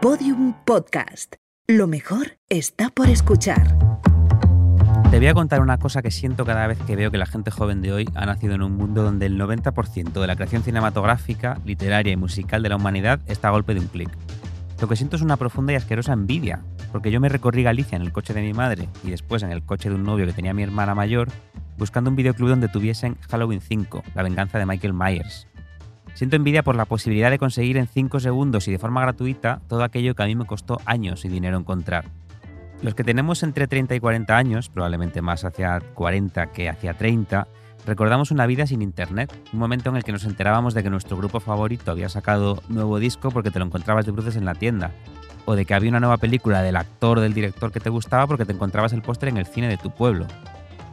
Podium Podcast. Lo mejor está por escuchar. Te voy a contar una cosa que siento cada vez que veo que la gente joven de hoy ha nacido en un mundo donde el 90% de la creación cinematográfica, literaria y musical de la humanidad está a golpe de un clic. Lo que siento es una profunda y asquerosa envidia, porque yo me recorrí Galicia en el coche de mi madre y después en el coche de un novio que tenía mi hermana mayor, buscando un videoclub donde tuviesen Halloween 5, la venganza de Michael Myers. Siento envidia por la posibilidad de conseguir en 5 segundos y de forma gratuita todo aquello que a mí me costó años y dinero encontrar. Los que tenemos entre 30 y 40 años, probablemente más hacia 40 que hacia 30, recordamos una vida sin internet, un momento en el que nos enterábamos de que nuestro grupo favorito había sacado nuevo disco porque te lo encontrabas de bruces en la tienda, o de que había una nueva película del actor del director que te gustaba porque te encontrabas el póster en el cine de tu pueblo.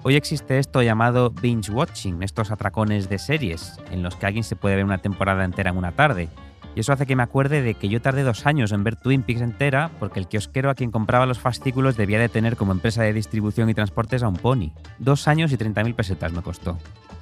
Hoy existe esto llamado binge watching, estos atracones de series, en los que alguien se puede ver una temporada entera en una tarde. Y eso hace que me acuerde de que yo tardé dos años en ver Twin Peaks entera porque el kiosquero a quien compraba los fascículos debía de tener como empresa de distribución y transportes a un pony. Dos años y 30.000 pesetas me costó.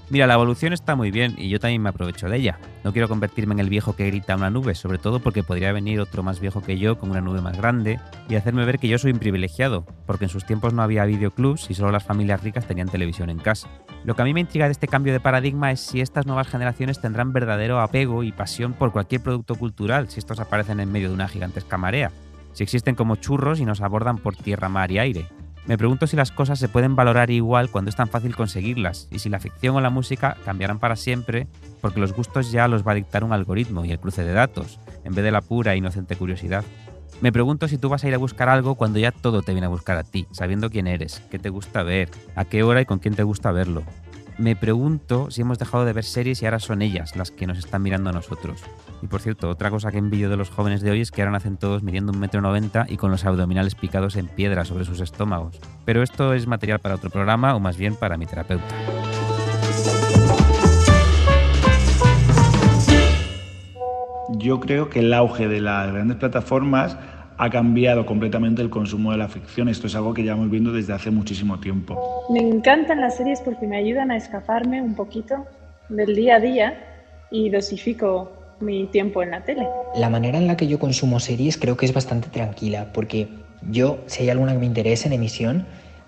Mira, la evolución está muy bien y yo también me aprovecho de ella. No quiero convertirme en el viejo que grita una nube, sobre todo porque podría venir otro más viejo que yo con una nube más grande y hacerme ver que yo soy un privilegiado, porque en sus tiempos no había videoclubs y solo las familias ricas tenían televisión en casa. Lo que a mí me intriga de este cambio de paradigma es si estas nuevas generaciones tendrán verdadero apego y pasión por cualquier producto cultural, si estos aparecen en medio de una gigantesca marea, si existen como churros y nos abordan por tierra, mar y aire. Me pregunto si las cosas se pueden valorar igual cuando es tan fácil conseguirlas y si la ficción o la música cambiarán para siempre porque los gustos ya los va a dictar un algoritmo y el cruce de datos, en vez de la pura e inocente curiosidad. Me pregunto si tú vas a ir a buscar algo cuando ya todo te viene a buscar a ti, sabiendo quién eres, qué te gusta ver, a qué hora y con quién te gusta verlo me pregunto si hemos dejado de ver series y ahora son ellas las que nos están mirando a nosotros. Y por cierto, otra cosa que envidio de los jóvenes de hoy es que ahora nacen todos midiendo un metro noventa y con los abdominales picados en piedra sobre sus estómagos. Pero esto es material para otro programa o más bien para mi terapeuta. Yo creo que el auge de las grandes plataformas ha cambiado completamente el consumo de la ficción. Esto es algo que llevamos viendo desde hace muchísimo tiempo. Me encantan las series porque me ayudan a escaparme un poquito del día a día y dosifico mi tiempo en la tele. La manera en la que yo consumo series creo que es bastante tranquila porque yo, si hay alguna que me interese en emisión,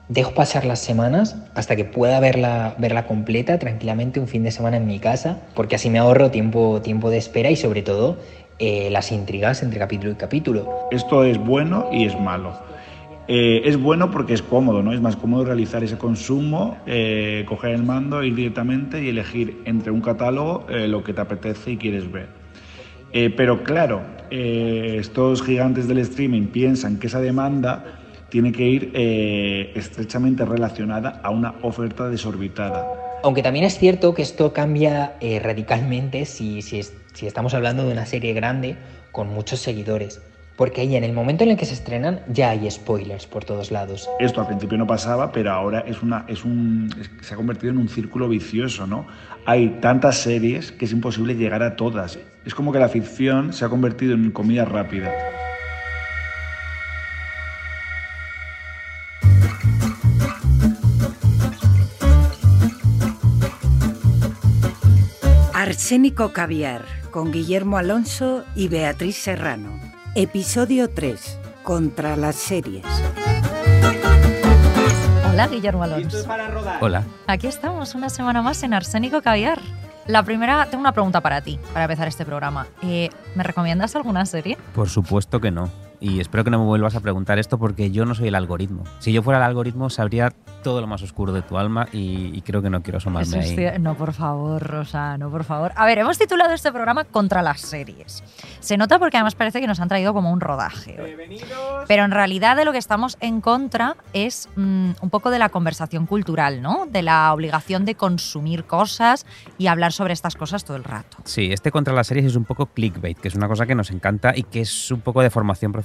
dejo pasar las semanas hasta que pueda verla, verla completa tranquilamente un fin de semana en mi casa, porque así me ahorro tiempo, tiempo de espera y sobre todo eh, las intrigas entre capítulo y capítulo. Esto es bueno y es malo. Eh, es bueno porque es cómodo, ¿no? Es más cómodo realizar ese consumo, eh, coger el mando, ir directamente y elegir entre un catálogo lo que te apetece y quieres ver. Pero claro, estos gigantes del streaming piensan que esa demanda tiene que ir estrechamente relacionada a una oferta desorbitada. Aunque también es cierto que esto cambia radicalmente si estamos hablando de una serie grande con muchos seguidores. Porque ahí en el momento en el que se estrenan ya hay spoilers por todos lados. Esto al principio no pasaba, pero ahora es una, es un, se ha convertido en un círculo vicioso, ¿no? Hay tantas series que es imposible llegar a todas. Es como que la ficción se ha convertido en comida rápida. Arsénico Caviar con Guillermo Alonso y Beatriz Serrano. Episodio 3. Contra las series. Hola, Guillermo Alonso. Hola. Aquí estamos, una semana más en Arsénico Caviar. La primera, tengo una pregunta para ti, para empezar este programa. Eh, ¿Me recomiendas alguna serie? Por supuesto que no y espero que no me vuelvas a preguntar esto porque yo no soy el algoritmo. Si yo fuera el algoritmo, sabría todo lo más oscuro de tu alma y, creo que no quiero asomarme ahí. No, por favor, Rosa, no, por favor. A ver, hemos titulado este programa Contra las series. Se nota porque además parece que nos han traído como un rodaje. Pero en realidad de lo que estamos en contra es mm, un poco de la conversación cultural, ¿no? De la obligación de consumir cosas y hablar sobre estas cosas todo el rato. Sí, este Contra las series es un poco clickbait, que es una cosa que nos encanta y que es un poco de formación profesional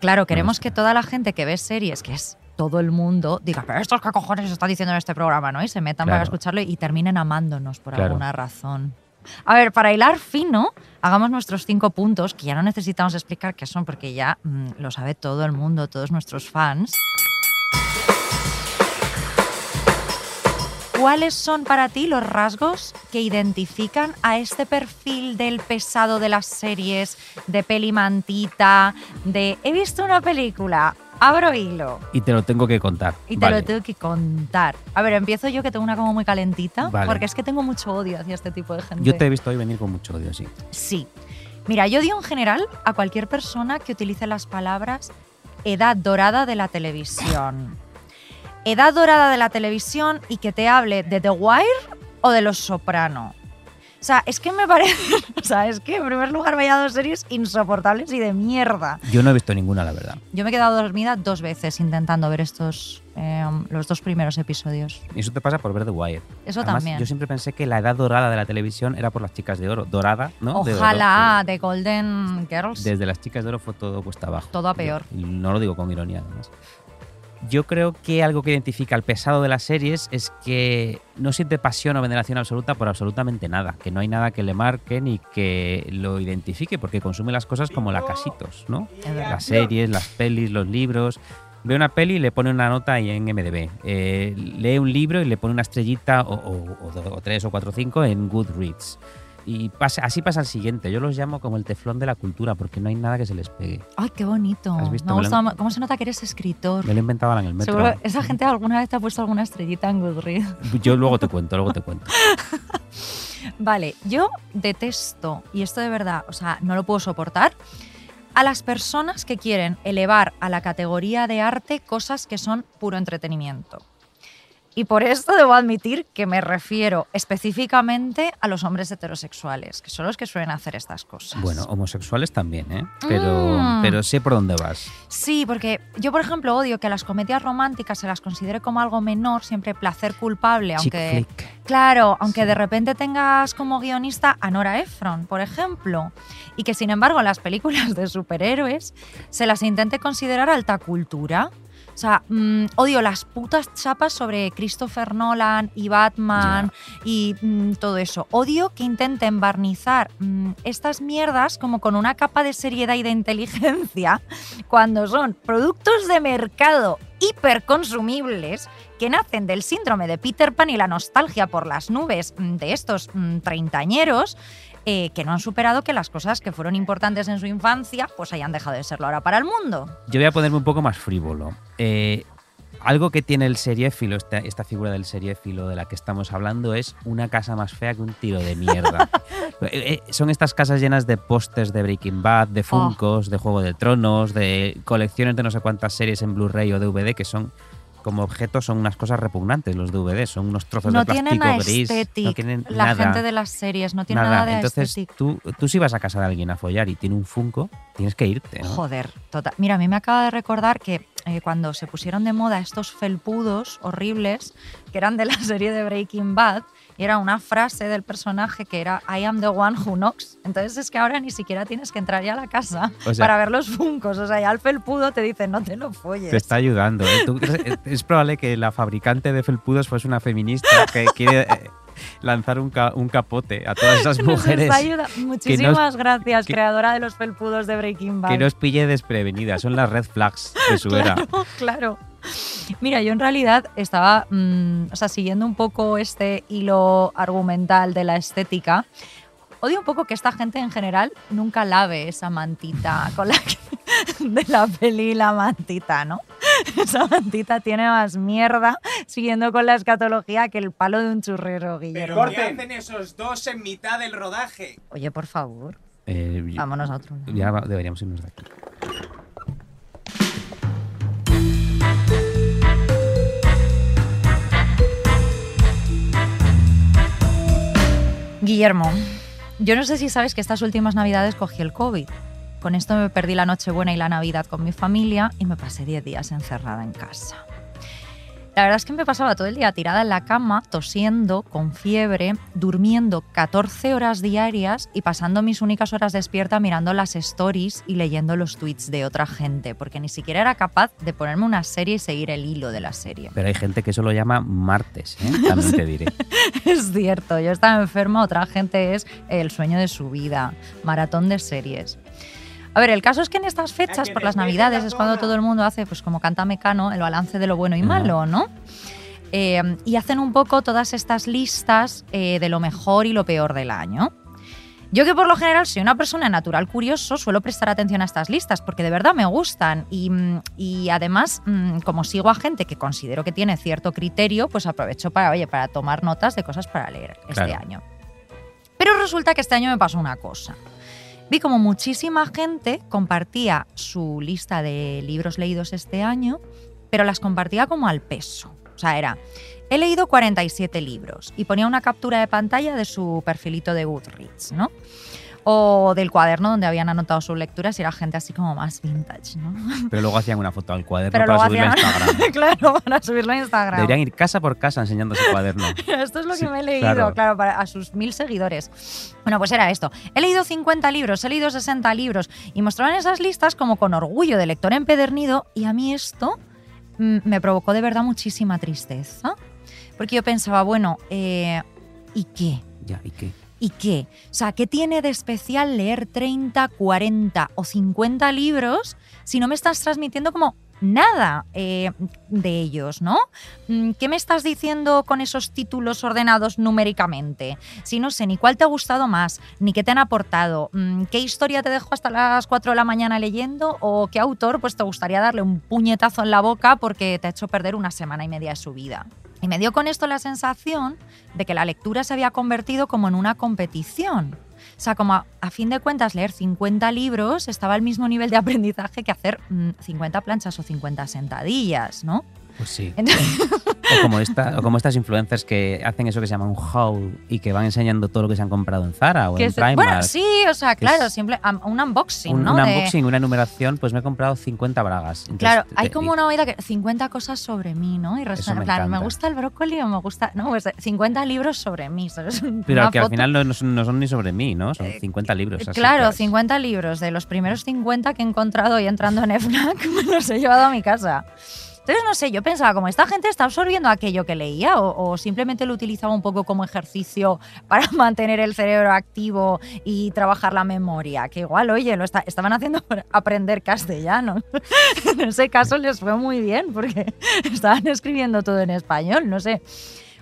Claro, queremos que toda la gente que ve series, que es todo el mundo, diga, pero estos qué cojones está diciendo en este programa, ¿no? Y se metan para escucharlo y terminen amándonos por alguna razón. A ver, para hilar fino, hagamos nuestros cinco puntos, que ya no necesitamos explicar qué son, porque ya mm, lo sabe todo el mundo, todos nuestros fans. ¿Cuáles son para ti los rasgos que identifican a este perfil del pesado de las series, de peli mantita, de he visto una película, abro hilo Y te lo tengo que contar. y te Vale. lo tengo que contar? A ver, empiezo yo que tengo una como muy calentita, Vale. porque es que tengo mucho odio hacia este tipo de gente. Yo te he visto hoy venir con mucho odio, sí. Sí. Mira, yo odio en general a cualquier persona que utilice las palabras edad dorada de la televisión. Edad dorada de la televisión y que te hable de The Wire o de Los Soprano. O sea, es que me parece. O sea, es que en primer lugar vaya dos series insoportables y de mierda. Yo no he visto ninguna, la verdad. Yo me he quedado dormida dos veces intentando ver estos. eh, los dos primeros episodios. Y eso te pasa por ver The Wire. Eso Además, también. Yo siempre pensé que la edad dorada de la televisión era por las chicas de oro. Dorada, ¿no? De oro, Ojalá de Golden Girls. Desde las chicas de oro fue todo cuesta abajo. Todo a peor. Y no lo digo con ironía, además. Yo creo que algo que identifica al pesado de las series es que no siente pasión o veneración absoluta por absolutamente nada, que no hay nada que le marque ni que lo identifique, porque consume las cosas como la casitos, ¿no? Las series, las pelis, los libros. Ve una peli y le pone una nota ahí en MDB. Eh, lee un libro y le pone una estrellita o, o- o o tres o cuatro o cinco en Goodreads. Y pasa, así pasa el siguiente. Yo los llamo como el teflón de la cultura porque no hay nada que se les pegue. Ay, qué bonito. ¿Has visto? Me Me lo ¿Cómo se nota que eres escritor? Me lo inventaba en el metro. Seguro esa gente alguna vez te ha puesto alguna estrellita en Goodreads. Yo luego te cuento, luego te cuento. Vale, yo detesto, y esto de verdad, o sea, no lo puedo soportar, a las personas que quieren elevar a la categoría de arte cosas que son puro entretenimiento. Y por esto debo admitir que me refiero específicamente a los hombres heterosexuales, que son los que suelen hacer estas cosas. Bueno, homosexuales también, ¿eh? Pero, Mm. pero sé por dónde vas. Sí, porque yo, por ejemplo, odio que las comedias románticas se las considere como algo menor, siempre placer culpable, aunque... Claro, aunque de repente tengas como guionista a Nora Ephron, por ejemplo, y que sin embargo las películas de superhéroes se las intente considerar alta cultura. O sea, mm, odio las putas chapas sobre Christopher Nolan y Batman y mm, todo eso. Odio que intenten barnizar mm, estas mierdas como con una capa de seriedad y de inteligencia cuando son productos de mercado hiperconsumibles que nacen del síndrome de Peter Pan y la nostalgia por las nubes de estos treintañeros eh, que no han superado que las cosas que fueron importantes en su infancia pues hayan dejado de serlo ahora para el mundo. Yo voy a ponerme un poco más frívolo. Eh, algo que tiene el seriéfilo, esta, esta figura del seriéfilo de la que estamos hablando, es una casa más fea que un tiro de mierda. Eh, eh, son estas casas llenas de pósters de Breaking Bad, de Funkos, de Juego de Tronos, de colecciones de no sé cuántas series en Blu-ray o DVD que son como objetos son unas cosas repugnantes los DVD, son unos trozos No de plástico tienen gris, aesthetic. no tienen la nada. gente de las series no tiene nada, nada. de Entonces, aesthetic. tú, tú si vas a casa de alguien a follar y tiene un Funko, tienes que irte, ¿no? Joder, total. Mira, a mí me acaba de recordar que eh, cuando se pusieron de moda estos felpudos horribles, que eran de la serie de Breaking Bad, y era una frase del personaje que era I am the one who knocks. Entonces es que ahora ni siquiera tienes que entrar ya a la casa O sea- para ver los funcos. O sea, ya el felpudo te dice no te lo folles. Te está ayudando. ¿eh? Tú es- probable que la fabricante de felpudos fuese una feminista que quiere eh, lanzar un, ca- un capote a todas esas Nos mujeres Muchísimas gracias, que- creadora de los felpudos de Breaking Bad. que no os pille desprevenidas. Son las red flags de su era. Claro. Mira, yo en realidad estaba mm, o sea, siguiendo un poco este hilo argumental de la estética. Odio un poco que esta gente en general nunca lave esa mantita con la que- de la peli La Mantita, ¿no? Esa mantita tiene más mierda siguiendo con la escatología que el palo de un churrero, Guillermo. ¿Pero qué hacen esos dos en mitad del rodaje? Oye, por favor, Eh, vámonos a otro lado. ya deberíamos irnos de aquí. Guillermo, yo no sé si sabes que estas últimas navidades cogí el COVID. Con esto me perdí la Nochebuena y la Navidad con mi familia y me pasé 10 días encerrada en casa. La verdad es que me pasaba todo el día tirada en la cama, tosiendo, con fiebre, durmiendo 14 horas diarias y pasando mis únicas horas despierta mirando las stories y leyendo los tweets de otra gente, porque ni siquiera era capaz de ponerme una serie y seguir el hilo de la serie. Pero hay gente que eso lo llama martes, ¿eh? también te diré. Es cierto, yo estaba enferma, otra gente es el sueño de su vida, maratón de series. A ver, el caso es que en estas fechas, por las navidades, es cuando todo el mundo hace, pues como canta Mecano, el balance de lo bueno y malo, ¿no? eh, y hacen un poco todas estas listas eh, de lo mejor y lo peor del año. Yo que por lo general soy una persona natural curioso, suelo prestar atención a estas listas porque de verdad me gustan y, mm, y además mm, como sigo a gente que considero que tiene cierto criterio, pues aprovecho para, oye, para tomar notas de cosas para leer este Claro. año. Pero resulta que este año me pasó una cosa. Vi como muchísima gente compartía su lista de libros leídos este año, pero las compartía como al peso. O sea, era, he leído 47 libros y ponía una captura de pantalla de su perfilito de Goodreads, ¿no? O del cuaderno donde habían anotado sus lecturas y era gente así como más vintage, ¿no? Pero luego hacían una foto al cuaderno Pero para luego subirla a hacían- Instagram. claro, para subirlo a Instagram. Deberían ir casa por casa enseñando su cuaderno. Esto es lo que Sí, me he leído, claro. claro, para, a sus mil seguidores. Bueno, pues era esto. He leído 50 libros, he leído 60 libros y mostraban esas listas como con orgullo de lector empedernido y a mí esto mm, me provocó de verdad muchísima tristeza. Porque yo pensaba, bueno, eh, ¿y qué? Ya, ¿y qué? ¿Y qué? O sea, ¿qué tiene de especial leer 30, 40 o 50 libros si no me estás transmitiendo como nada eh, de ellos, ¿no? Mm, ¿Qué me estás diciendo con esos títulos ordenados numéricamente? Si no sé ni cuál te ha gustado más, ni qué te han aportado, mm, qué historia te dejo hasta las 4 de la mañana leyendo o qué autor pues te gustaría darle un puñetazo en la boca porque te ha hecho perder una semana y media de su vida. Y me dio con esto la sensación de que la lectura se había convertido como en una competición. O sea, como a, fin de cuentas leer 50 libros estaba al mismo nivel de aprendizaje que hacer mm, 50 planchas o 50 sentadillas, ¿no? Pues sí. Entonces- O como, esta, o como estas influencers que hacen eso que se llama un haul y que van enseñando todo lo que se han comprado en Zara o que en Primark. bueno, sí, o sea, claro, simple, un unboxing, un, ¿no? un De- unboxing, una enumeración, pues me he comprado 50 bragas. Entonces, Claro, hay como una oída que 50 cosas sobre mí, ¿no? Y resulta, me plan, me gusta el brócoli o me gusta, no, pues 50 libros sobre mí, ¿sabes? Pero Una que al foto- final no, no son, no son ni sobre mí, ¿no? Son 50 libros. así Claro, que- 50 libros. De los primeros 50 que he encontrado hoy entrando en FNAC, me los he llevado a mi casa. Entonces, no sé, yo pensaba, como esta gente está absorbiendo aquello que leía o, simplemente lo utilizaba un poco como ejercicio para mantener el cerebro activo y trabajar la memoria, que igual, oye, lo estaban haciendo para aprender castellano. en ese caso les fue muy bien porque estaban escribiendo todo en español, no sé.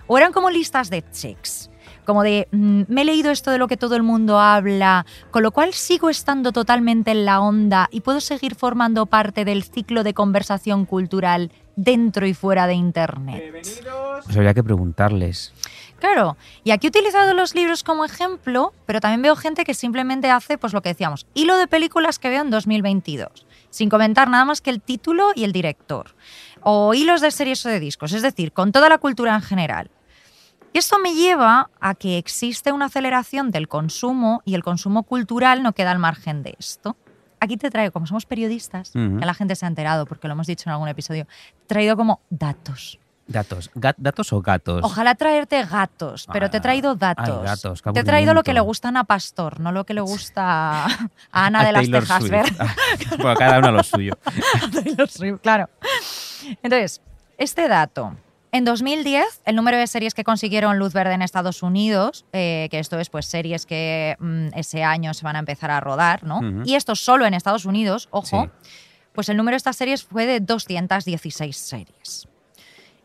O eran como listas de checks como de mm, me he leído esto de lo que todo el mundo habla, con lo cual sigo estando totalmente en la onda y puedo seguir formando parte del ciclo de conversación cultural dentro y fuera de Internet. Pues habría que preguntarles. Claro, y aquí he utilizado los libros como ejemplo, pero también veo gente que simplemente hace, pues lo que decíamos, hilo de películas que veo en 2022, sin comentar nada más que el título y el director, o hilos de series o de discos, es decir, con toda la cultura en general. Y esto me lleva a que existe una aceleración del consumo y el consumo cultural no queda al margen de esto. Aquí te traigo, como somos periodistas, que la gente se ha enterado porque lo hemos dicho en algún episodio, te he traído como datos. Datos. Gat- ¿Datos o gatos? Ojalá traerte gatos, pero te he Ah, traído ay, datos. gatos, te he traído lo que le aburrimiento. gusta a Ana Pastor, no lo que le gusta a Ana A de las Tejas bueno, cada uno lo suyo. Taylor Swift, claro. Entonces, este dato. En 2010, el número de series que consiguieron luz verde en Estados Unidos, eh, que esto es pues series que mm, ese año se van a empezar a rodar, ¿no? Y esto solo en Estados Unidos, ojo, Sí. pues el número de estas series fue de 216 series.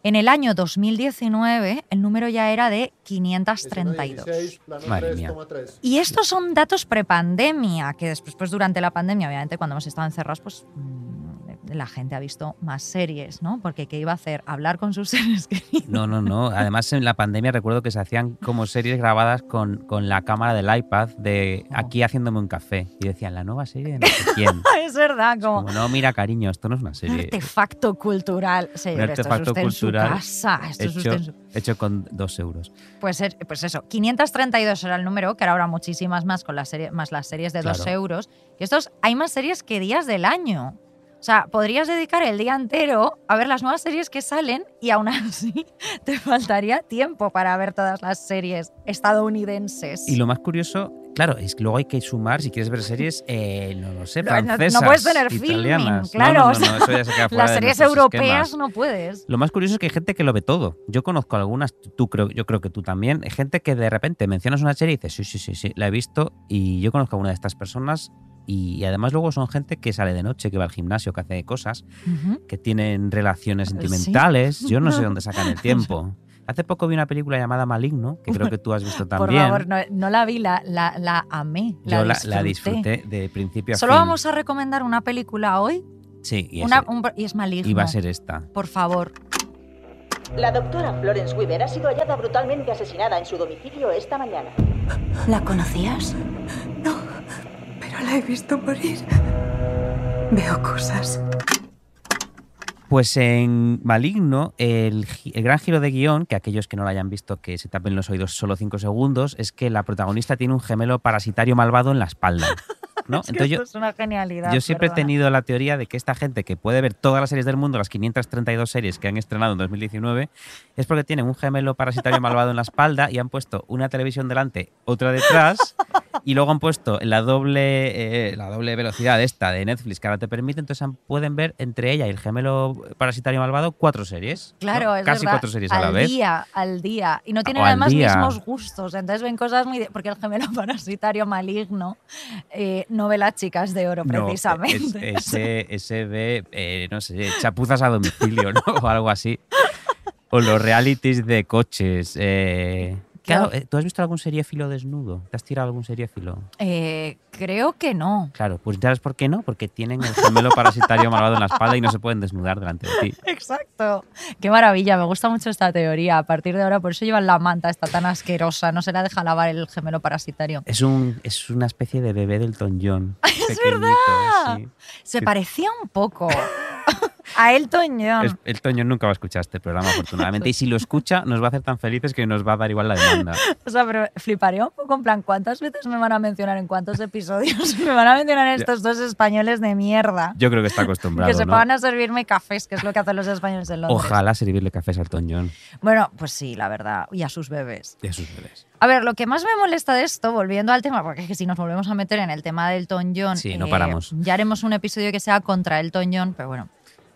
En el año 2019, el número ya era de 532. 16, plano Madre mía. 3,3. Y estos son datos prepandemia, que después, pues durante la pandemia, obviamente, cuando hemos estado encerrados, pues mm, la gente ha visto más series, ¿no? Porque ¿qué iba a hacer? Hablar con sus seres queridos. No, no, no. Además, en la pandemia recuerdo que se hacían como series grabadas con, con la cámara del iPad de Oh. aquí haciéndome un café. Y decían, la nueva serie de no sé quién. es verdad, como Como, no, mira, cariño, esto no es una un serie. artefacto cultural. Esto es artefacto usted cultural en su casa. Esto es usted Hecho, en su- hecho con dos euros. Pues, pues eso, 532 era el número, que ahora habrá muchísimas más con la serie, más las series de 2 Claro. euros. Que estos, hay más series que días del año. O sea, podrías dedicar el día entero a ver las nuevas series que salen y aún así te faltaría tiempo para ver todas las series estadounidenses. Y lo más curioso, claro, es que luego hay que sumar, si quieres ver series, eh, no lo sé, No, no- no francesas, puedes tener filming, italianas. claro, No, no, o no, no, sea, eso ya se queda fuera las series europeas esquemas. no puedes. Lo más curioso es que hay gente que lo ve todo. Yo conozco algunas, tú creo, yo creo que tú también, hay gente que de repente mencionas una serie y dices, sí, sí, sí, sí, la he visto y yo conozco a una de estas personas y además luego son gente que sale de noche, que va al gimnasio, que hace cosas, que tienen relaciones Sí. sentimentales. Yo no sé dónde sacan el tiempo. Hace poco vi una película llamada Maligno, que creo que tú has visto Por también. favor, no, no la vi, la, la, la amé. La Yo la, disfruté. la disfruté de principio a Solo fin. vamos a recomendar una película hoy Sí, y, una, ese- un- y es maligno. iba a ser esta. Por favor. La doctora Florence Weaver ha sido hallada brutalmente asesinada en su domicilio esta mañana. ¿La conocías? No, la he visto morir. Veo cosas. Pues en Maligno, el, el gran giro de guion, que aquellos que no lo hayan visto que se tapen los oídos solo cinco segundos, es que la protagonista tiene un gemelo parasitario malvado en la espalda. ¿no? Es que yo, es una genialidad. yo siempre perdona. he tenido la teoría de que esta gente que puede ver todas las series del mundo, las 532 series que han estrenado en 2019, es porque tienen un gemelo parasitario malvado en la espalda y han puesto una televisión delante, otra detrás, y luego han puesto la doble, eh, la doble velocidad esta de Netflix que ahora te permite, entonces pueden ver entre ella y el gemelo parasitario malvado cuatro series. ¿no? Claro, es Casi verdad, cuatro series a al la vez. día, al día. Y no tienen O al además mismos gustos. Entonces ven cosas muy... de- porque el gemelo parasitario maligno eh, no ve las chicas de oro, No, precisamente. es- ese, ese ve, eh, no sé, chapuzas a domicilio, ¿no? O algo así. O los realities de coches. eh. Claro, eh, ¿tú has visto algún seriéfilo desnudo? ¿Te has tirado algún seriéfilo? Eh, creo que no. Claro, pues ¿sabes por qué no? Porque tienen el gemelo parasitario malvado en la espalda y no se pueden desnudar delante de ti. Exacto. Qué maravilla, me gusta mucho esta teoría. A partir de ahora, por eso llevan la manta esta tan asquerosa. No se la deja lavar el gemelo parasitario. Es, un, es una especie de bebé del John. ¡Es pequeñito, verdad! sí. Se Sí. parecía un poco a Elton John. Elton John nunca va a escuchar este programa, afortunadamente. Y si lo escucha, nos va a hacer tan felices que nos va a dar igual la demanda. O sea, pero fliparía un poco en plan, ¿cuántas veces me van a mencionar en cuántos episodios me van a mencionar estos dos españoles de mierda? Yo creo que está acostumbrado. que se ¿no? a servirme cafés, que es lo que hacen los españoles en Londres. Ojalá servirle cafés a Elton John Bueno, pues sí, la verdad. Y a sus bebés. y a sus bebés. A ver, lo que más me molesta de esto, volviendo al tema, porque es que si nos volvemos a meter en el tema del Elton John, Sí, no paramos. ya haremos un episodio que sea contra Elton John, pero bueno.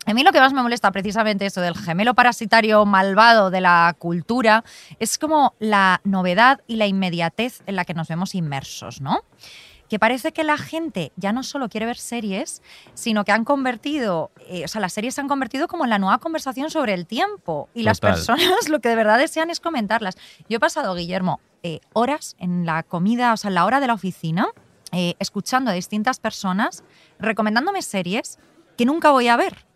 A mí lo que más me molesta precisamente esto del gemelo parasitario malvado de la cultura es como la novedad y la inmediatez en la que nos vemos inmersos, ¿no? Que parece que la gente ya no solo quiere ver series, sino que han convertido, eh, o sea, las series se han convertido como en la nueva conversación sobre el tiempo. Y las personas lo que de verdad desean es comentarlas. Yo he pasado, Guillermo, eh, horas en la comida, o sea, en la hora de la oficina, eh, escuchando a distintas personas recomendándome series que nunca voy a ver.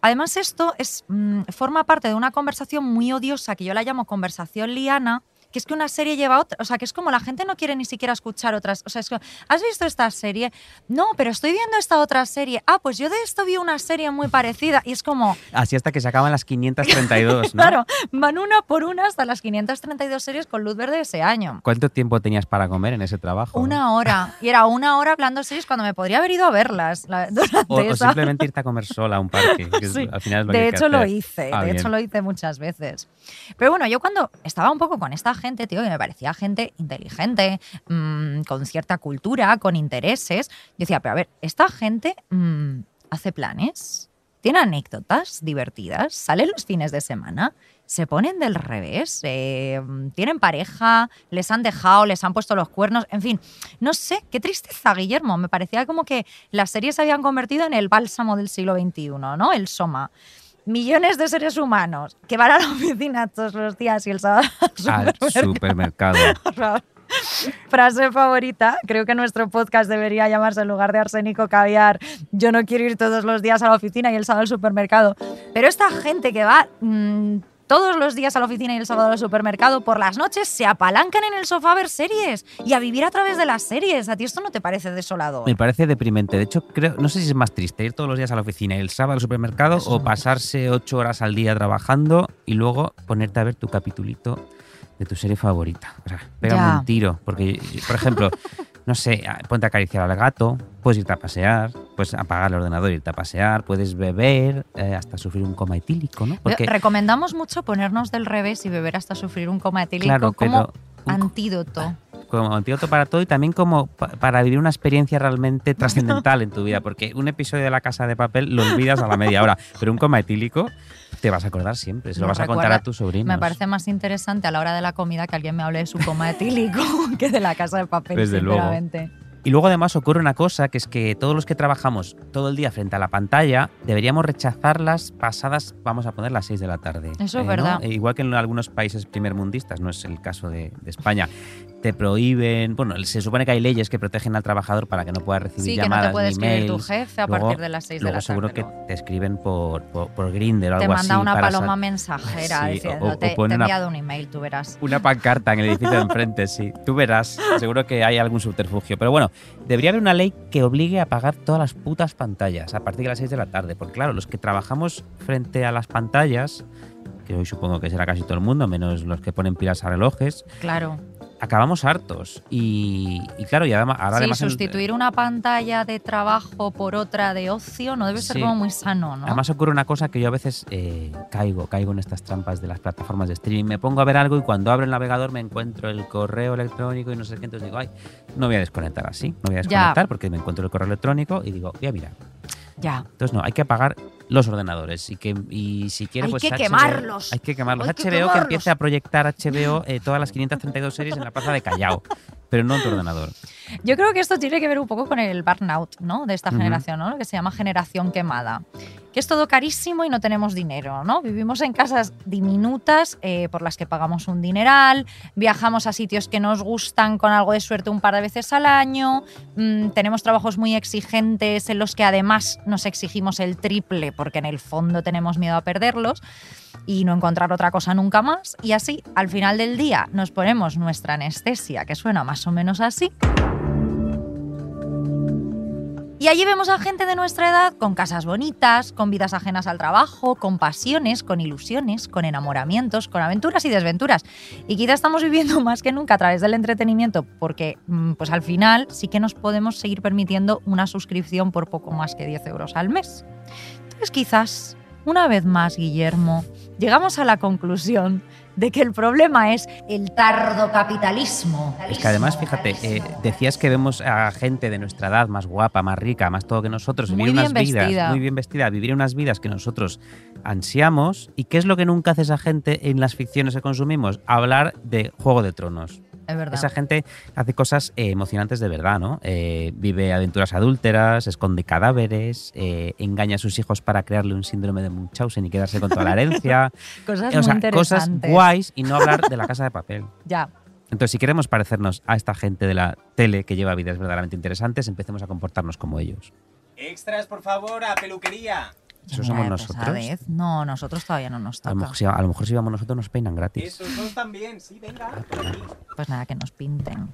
Además, esto es, mm, forma parte de una conversación muy odiosa que yo la llamo conversación liana, que es que una serie lleva a otra. O sea, que es como la gente no quiere ni siquiera escuchar otras. O sea, es como, ¿has visto esta serie? No, pero estoy viendo esta otra serie. Ah, pues yo de esto vi una serie muy parecida. Y es como, Así hasta que se acaban las 532, ¿no? claro, van una por una hasta las 532 series con luz verde ese año. ¿Cuánto tiempo tenías para comer en ese trabajo? Una hora. Y era una hora hablando series cuando me podría haber ido a verlas la- durante O, simplemente irte a comer sola a un parque. que es- Sí. al final es lo que de que hecho lo hice, Ah, de hecho lo hice muchas veces. Pero bueno, yo cuando estaba un poco con esta gente, tío, que me parecía gente inteligente, mm, con cierta cultura, con intereses, yo decía, pero a ver, esta gente mm, hace planes, tiene anécdotas divertidas, salen los fines de semana, se ponen del revés, eh, tienen pareja, les han dejado, les han puesto los cuernos, en fin, no sé, qué tristeza, Guillermo. Me parecía como que las series se habían convertido en el bálsamo del siglo XXI, ¿no? El Soma. Millones de seres humanos que van a la oficina todos los días y el sábado al Al supermercado. supermercado. Por favor. Frase favorita, creo que nuestro podcast debería llamarse en lugar de arsénico caviar, yo no quiero ir todos los días a la oficina y el sábado al supermercado. Pero esta gente que va mm, todos los días a la oficina y el sábado al supermercado por las noches se apalancan en el sofá a ver series y a vivir a través de las series. ¿A ti esto no te parece desolador? Me parece deprimente. De hecho, creo, no sé si es más triste ir todos los días a la oficina y el sábado al supermercado o pasarse ocho horas al día trabajando y luego ponerte a ver tu capitulito de tu serie favorita. O sea, pégame Ya. un tiro. Porque, por ejemplo, no sé, a- ponte a acariciar al gato, puedes irte a pasear, puedes apagar el ordenador y irte a pasear, puedes beber, eh, hasta sufrir un coma etílico, ¿no? Porque, Recomendamos mucho ponernos del revés y beber hasta sufrir un coma etílico Claro, como pero antídoto. como antídoto para todo y también como pa- para vivir una experiencia realmente trascendental en tu vida, porque un episodio de La Casa de Papel lo olvidas a la media hora, pero un coma etílico te vas a acordar siempre, se lo vas a contar a tus sobrinos. Me parece más interesante a la hora de la comida que alguien me hable de su coma etílico que de la casa de papel, Desde luego. Y luego además ocurre una cosa, que es que todos los que trabajamos todo el día frente a la pantalla, deberíamos rechazarlas pasadas, vamos a poner las 6 de la tarde. Eso es ¿no? verdad. E Igual que en algunos países primermundistas, no es el caso de, de España. Te prohíben, bueno, se supone que hay leyes que protegen al trabajador para que no pueda recibir Sí, que no llamadas te puede ni escribir tu jefe a Luego- partir de las 6 de la seguro tarde. que te escriben por, por, por Grindr o Te algo así. manda una para paloma sa- mensajera Sí, diciendo, o- o te, te he una- enviado un email, tú verás. una pancarta en el edificio de enfrente, sí. Tú verás, seguro que hay algún subterfugio. Pero bueno, debería haber una ley que obligue a apagar todas las putas pantallas a partir de las 6 de la tarde. Porque claro, los que trabajamos frente a las pantallas, que hoy supongo que será casi todo el mundo, menos los que ponen pilas a relojes, Claro. Acabamos hartos. Y, y claro, y además, ahora Sí, además... sustituir una pantalla de trabajo por otra de ocio no debe ser como muy sano, ¿no? Además ocurre una cosa que yo a veces eh, caigo, caigo en estas trampas de las plataformas de streaming. Me pongo a ver algo y cuando abro el navegador me encuentro el correo electrónico y no sé qué. Entonces digo, ay, no voy a desconectar así. No voy a Ya. desconectar porque me encuentro el correo electrónico y digo, voy a mirar. Ya. Entonces no, hay que apagar los ordenadores y que y si quiere Hay pues que HBO quemarlos. Hay que quemarlos. Hay que HBO que empiece a proyectar HBO eh, todas las 532 series en la plaza de Callao, pero no en tu ordenador. Yo creo que esto tiene que ver un poco con el burnout, ¿no? De esta generación, ¿no? Lo que se llama generación quemada. Que es todo carísimo y no tenemos dinero, ¿no? Vivimos en casas diminutas eh, por las que pagamos un dineral, viajamos a sitios que nos gustan con algo de suerte un par de veces al año, mm, tenemos trabajos muy exigentes en los que además nos exigimos el triple porque en el fondo tenemos miedo a perderlos y no encontrar otra cosa nunca más. Y así, al final del día, nos ponemos nuestra anestesia, que suena más o menos así. Y allí vemos a gente de nuestra edad con casas bonitas, con vidas ajenas al trabajo, con pasiones, con ilusiones, con enamoramientos, con aventuras y desventuras. Y quizá estamos viviendo más que nunca a través del entretenimiento porque mm, pues al final sí que nos podemos seguir permitiendo una suscripción por poco más que 10 euros al mes. Entonces quizás, una vez más, Guillermo, llegamos a la conclusión de que el problema es el tardo capitalismo. Es que además, fíjate, eh, decías que vemos a gente de nuestra edad más guapa, más rica, más todo que nosotros, vivir unas vidas muy bien vestida, vivir unas vidas que nosotros ansiamos. ¿Y qué es lo que nunca hace esa gente en las ficciones que consumimos? Hablar de Juego de Tronos. Es verdad. Esa gente hace cosas eh, emocionantes de verdad, ¿no? Eh, vive aventuras adúlteras, esconde cadáveres, eh, engaña a sus hijos para crearle un síndrome de Munchausen y quedarse con toda la herencia. Cosas o sea, muy cosas interesantes. guays y no hablar de la casa de papel. Ya. Entonces, si queremos parecernos a esta gente de la tele que lleva vidas verdaderamente interesantes, empecemos a comportarnos como ellos. Extras, por favor, a peluquería. Eso somos de nosotros. pesadez. No, nosotros todavía no nos A lo, toca. mejor, si, a lo mejor si vamos nosotros nos peinan gratis. Esos dos también, sí, venga. aquí. Pues nada, que nos pinten.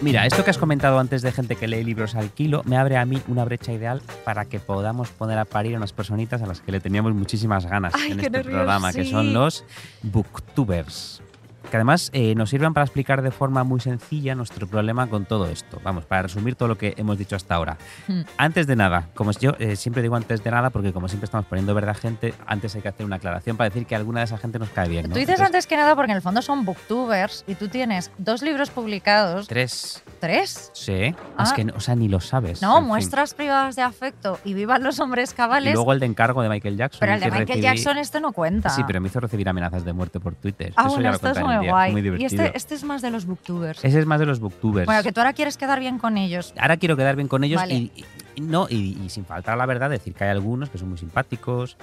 Mira, esto que has comentado antes de gente que lee libros al kilo, me abre a mí una brecha ideal para que podamos poner a parir a unas personitas a las que le teníamos muchísimas ganas Ay, en este nervios, programa, que son los booktubers. Que además eh, nos sirven para explicar de forma muy sencilla nuestro problema con todo esto. Vamos, para resumir todo lo que hemos dicho hasta ahora. Hmm. Antes de nada, como yo eh, siempre digo antes de nada, porque como siempre estamos poniendo verdad gente, antes hay que hacer una aclaración para decir que alguna de esa gente nos cae bien. ¿no? Tú dices Entonces, antes que nada porque en el fondo son booktubers y tú tienes dos libros publicados. Tres. ¿Tres? Sí. Es Ah. que, o sea, ni lo sabes. No, fin. muestras privadas de afecto y vivan los hombres Y cabales. luego el de encargo de Michael Jackson. pero el de Michael recibí- Jackson este no cuenta. Sí, pero me hizo recibir amenazas de muerte por Twitter. Ah, Eso bueno, ya lo muy día, guay. Muy y este, este es más de los booktubers. Ese es más de los booktubers. Bueno, que tú ahora quieres quedar bien con ellos. Ahora quiero quedar bien con ellos Vale. y, y- no, y, y sin faltar la verdad, decir que hay algunos que son muy simpáticos,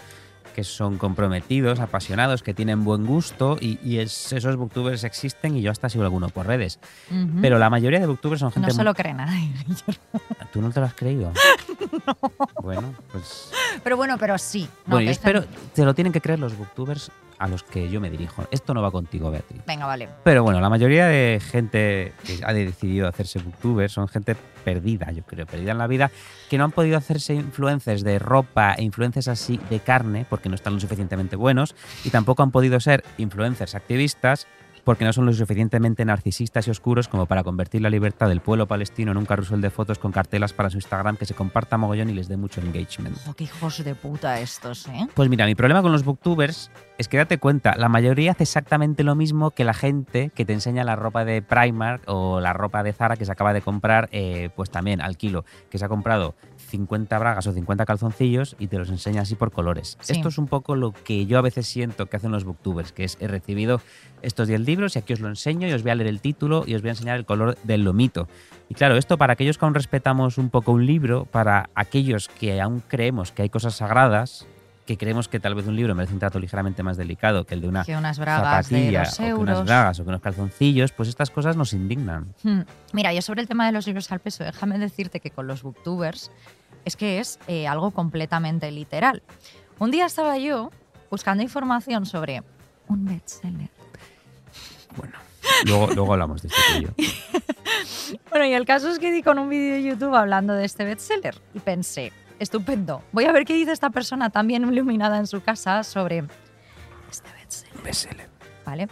que son comprometidos, apasionados, que tienen buen gusto y, y es- esos booktubers existen y yo hasta sigo alguno por redes. Ujú. Pero la mayoría de booktubers son gente... no se lo cree nadie. ¿Tú no te lo has creído? Bueno, pues... pero bueno, pero sí. No, bueno, yo espero... Te lo tienen que creer los booktubers a los que yo me dirijo. Esto no va contigo, Beatriz. Venga, vale. Pero bueno, la mayoría de gente que ha decidido hacerse booktubers son gente perdida, yo creo, perdida en la vida, que no han podido hacerse influencers de ropa e influencers así de carne porque no están lo suficientemente buenos y tampoco han podido ser influencers activistas porque no son lo suficientemente narcisistas y oscuros como para convertir la libertad del pueblo palestino en un carrusel de fotos con cartelas para su Instagram que se comparta mogollón y les dé mucho engagement. Oh, qué hijos de puta estos, ¿eh? Pues mira, mi problema con los booktubers es que date cuenta, la mayoría hace exactamente lo mismo que la gente que te enseña la ropa de Primark o la ropa de Zara que se acaba de comprar, eh, pues también al kilo, que se ha comprado 50 bragas o 50 calzoncillos y te los enseña así por colores. Sí. Esto es un poco lo que yo a veces siento que hacen los booktubers, que es he recibido estos 10 libros y aquí os lo enseño y os voy a leer el título y os voy a enseñar el color del lomito. Y claro, esto para aquellos que aún respetamos un poco un libro, para aquellos que aún creemos que hay cosas sagradas, que creemos que tal vez un libro merece un trato ligeramente más delicado que el de una Que unas bragas zapatilla o que unas bragas o que unos calzoncillos, pues estas cosas nos indignan. Hmm. Mira, yo sobre el tema de los libros al peso, déjame decirte que con los booktubers es que es eh, algo completamente literal. Un día estaba yo buscando información sobre un bestseller. Luego, luego hablamos de esto. Bueno, y el caso es que di con un vídeo de YouTube hablando de este bestseller y pensé, estupendo, voy a ver qué dice esta persona también iluminada en su casa sobre este bestseller. ¿Vale?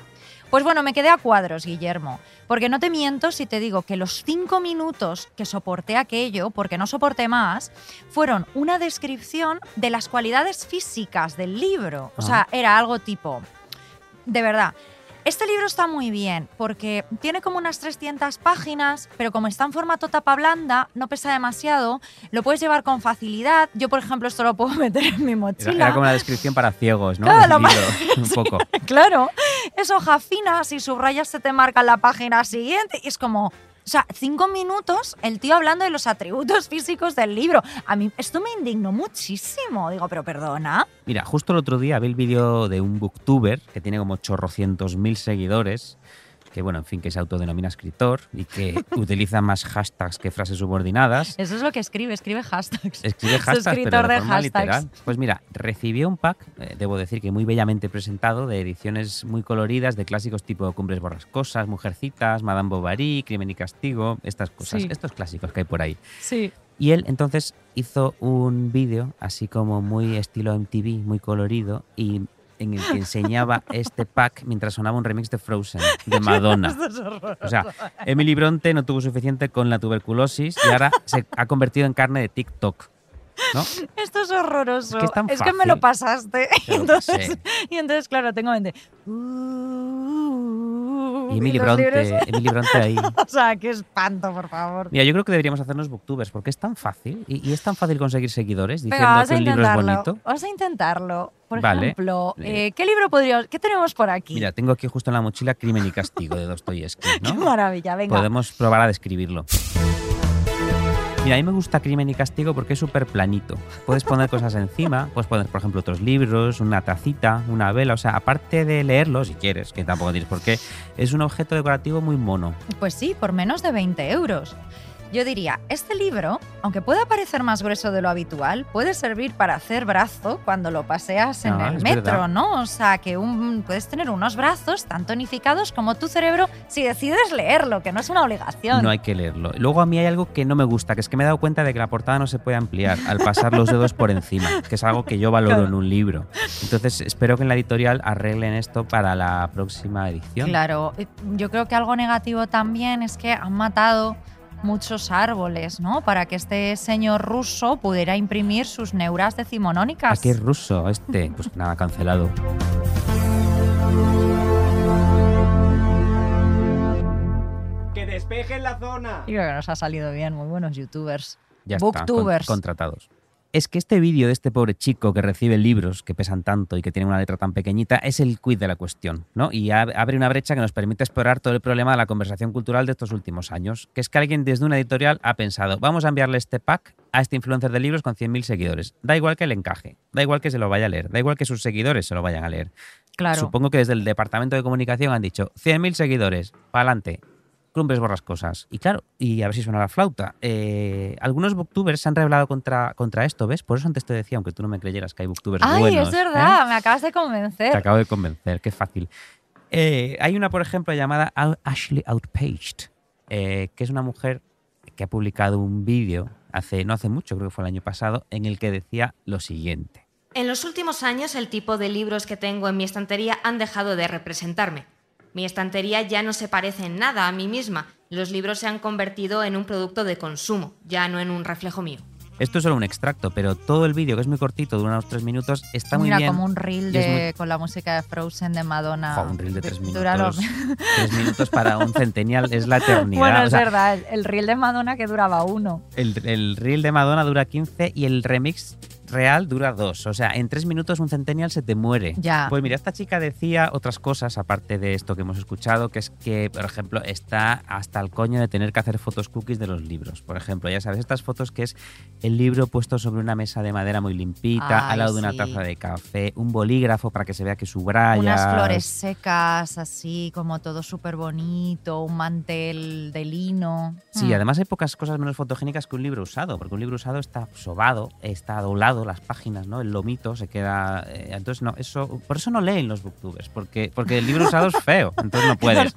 Pues bueno, me quedé a cuadros, Guillermo, porque no te miento si te digo que los cinco minutos que soporté aquello, porque no soporté más, fueron una descripción de las cualidades físicas del libro. O sea, era algo tipo, de verdad, este libro está muy bien porque tiene como unas 300 páginas, pero como está en formato tapa blanda, no pesa demasiado, lo puedes llevar con facilidad. Yo, por ejemplo, esto lo puedo meter en mi mochila. era como la descripción para ciegos, ¿no? Claro, libro, un poco. Claro, es hoja fina, si subrayas se te marca la página siguiente y es como, o sea, cinco minutos el tío hablando de los atributos físicos del libro. A mí esto me indignó muchísimo. Digo, pero perdona. Mira, justo el otro día vi el vídeo de un booktuber que tiene como chorrocientos mil seguidores, que bueno, en fin, que se autodenomina escritor y que utiliza más hashtags que frases subordinadas. Eso es lo que escribe, escribe hashtags. Escribe Es hashtags, pero escritor de, de forma hashtags. literal. Pues mira, recibió un pack, eh, debo decir que muy bellamente presentado, de ediciones muy coloridas de clásicos tipo Cumbres Borrascosas, Mujercitas, Madame Bovary, Crimen y Castigo, estas cosas, Sí. estos clásicos que hay por ahí. Sí. Y él entonces hizo un vídeo así como muy estilo MTV, muy colorido, y en el que enseñaba este pack mientras sonaba un remix de Frozen, de Madonna. Esto es horroroso. O sea, Emily Bronte no tuvo suficiente con la tuberculosis y ahora se ha convertido en carne de TikTok. ¿No? Esto es horroroso. Es que es tan me lo pasaste. Entonces, y entonces, claro, tengo en mente. Y Emily Bronte, Emily Bronte ahí. o sea, qué espanto, por favor. Mira, yo creo que deberíamos hacernos booktubers porque es tan fácil y, y es tan fácil conseguir seguidores diciendo Venga, que un libro es bonito. Vamos a intentarlo. Por Vale. ejemplo, Eh, eh, ¿qué libro podríamos. ¿Qué tenemos por aquí? Mira, tengo aquí justo en la mochila Crimen y Castigo de Dostoyevsky, ¿no? Qué maravilla, venga. Podemos probar a describirlo. Mira, a mí me gusta Crimen y Castigo porque es súper planito. Puedes poner cosas encima, puedes poner, por ejemplo, otros libros, una tacita, una vela. O sea, aparte de leerlo, si quieres, que tampoco tienes por qué, es un objeto decorativo muy mono. Pues sí, por menos de 20 euros. Yo diría, este libro, aunque pueda parecer más grueso de lo habitual, puede servir para hacer brazo cuando lo paseas en Ah, el metro, verdad. ¿no? O sea, que un- puedes tener unos brazos tan tonificados como tu cerebro si decides leerlo, que no es una obligación. No hay que leerlo. Luego a mí hay algo que no me gusta, que es que me he dado cuenta de que la portada no se puede ampliar al pasar los dedos por encima, que es algo que yo valoro Claro. en un libro. Entonces espero que en la editorial arreglen esto para la próxima edición. Claro, yo creo que algo negativo también es que han matado muchos árboles, ¿no? Para que este señor ruso pudiera imprimir sus neuras ¿A decimonónicas. qué ruso este? Pues nada, cancelado. ¡Que despejen la zona! Y creo que nos ha salido bien, muy buenos youtubers. Ya está, con- Booktubers. contratados. Es que este vídeo de este pobre chico que recibe libros que pesan tanto y que tienen una letra tan pequeñita es el quid de la cuestión, ¿no? Y ab- abre una brecha que nos permite explorar todo el problema de la conversación cultural de estos últimos años, que es que alguien desde una editorial ha pensado, vamos a enviarle este pack a este influencer de libros con 100.000 seguidores. Da igual que le encaje, da igual que se lo vaya a leer, da igual que sus seguidores se lo vayan a leer. Claro. Supongo que desde el departamento de comunicación han dicho 100.000 seguidores, pa'lante, cumbres borrascosas. Y claro, y a ver si suena la flauta. eh, algunos booktubers se han revelado contra, contra esto, ¿ves? Por eso antes te decía, aunque tú no me creyeras que hay booktubers Ay, buenos. es ¿eh? verdad, me acabas de convencer. Te acabo de convencer, qué fácil. Eh, hay una, por ejemplo, llamada Ashley Outpaged, eh, que es una mujer que ha publicado un vídeo hace, no hace mucho, creo que fue el año pasado, en el que decía lo siguiente. En los últimos años el tipo de libros que tengo en mi estantería han dejado de representarme. Mi estantería ya no se parece en nada a mí misma. Los libros se han convertido en un producto de consumo, ya no en un reflejo mío. Esto es solo un extracto, pero todo el vídeo, que es muy cortito, dura unos tres minutos, está muy Mira, bien. como un reel de, muy- con la música de Frozen de Madonna. Jo, un reel de tres minutos. Tres minutos para un centennial es la eternidad. Bueno, O es sea, verdad, el- el reel de Madonna que duraba uno. el, el reel de Madonna dura 15 y el remix real dura 2. O sea, en tres minutos un centennial se te muere. Ya. Pues mira, esta chica decía otras cosas aparte de esto que hemos escuchado, que es que, por ejemplo, está hasta el coño de tener que hacer fotos cookies de los libros. Por ejemplo, ya sabes, estas fotos que es el libro puesto sobre una mesa de madera muy limpita, Ay, al lado de una sí. taza de café, un bolígrafo para que se vea que subraya. Unas flores secas, así como todo súper bonito, un mantel de lino. Sí, Mm. además hay pocas cosas menos fotogénicas que un libro usado, porque un libro usado está sobado, está doblado, las páginas, ¿no? El lomito se queda. eh, entonces, no, eso. Por eso no leen los booktubers, porque, porque el libro usado es feo, entonces no puedes.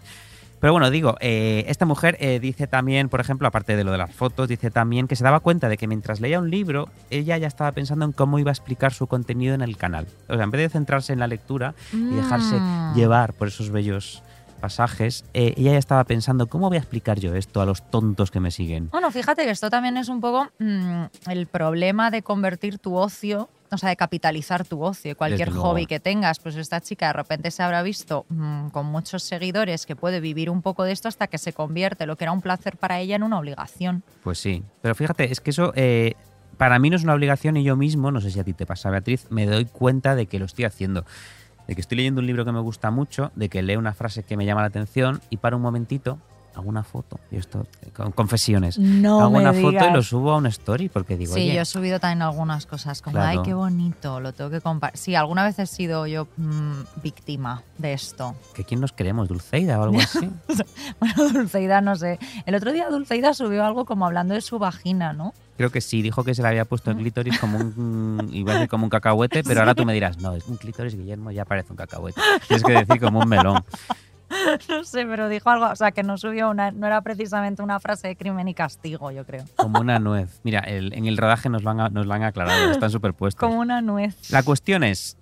Pero bueno, digo, eh, esta mujer eh, dice también, por ejemplo, aparte de lo de las fotos, dice también que se daba cuenta de que mientras leía un libro, ella ya estaba pensando en cómo iba a explicar su contenido en el canal. O sea, en vez de centrarse en la lectura y dejarse Mm. llevar por esos bellos pasajes, eh, ella ya estaba pensando, ¿cómo voy a explicar yo esto a los tontos que me siguen? Bueno, fíjate que esto también es un poco mm, el problema de convertir tu ocio, o sea, de capitalizar tu ocio, cualquier hobby que tengas. Pues esta chica de repente se habrá visto mm, con muchos seguidores que puede vivir un poco de esto hasta que se convierte lo que era un placer para ella en una obligación. Pues sí, pero fíjate, es que eso eh, para mí no es una obligación y yo mismo, no sé si a ti te pasa, Beatriz, me doy cuenta de que lo estoy haciendo. De que estoy leyendo un libro que me gusta mucho, de que leo una frase que me llama la atención y para un momentito hago una foto. Y esto, con confesiones. No hago me una foto y lo subo a una story porque digo, sí, oye, yo he subido también algunas cosas como, Claro. ay, qué bonito, lo tengo que compartir. Sí, alguna vez he sido yo mm, víctima de esto. ¿que quién nos queremos? ¿Dulceida o algo así? Bueno, Dulceida, no sé. El otro día Dulceida subió algo como hablando de su vagina, ¿no? Creo que sí, dijo que se le había puesto el clítoris como un, iba a decir como un cacahuete, pero ahora tú me dirás, no, es un clítoris, Guillermo, ya parece un cacahuete. Tienes que decir como un melón. No sé, pero dijo algo, o sea, que no subió una, no era precisamente una frase de crimen y castigo, yo creo. Como una nuez. Mira, el- en el rodaje nos lo han, nos lo han aclarado, están superpuestos. Como una nuez. La cuestión es,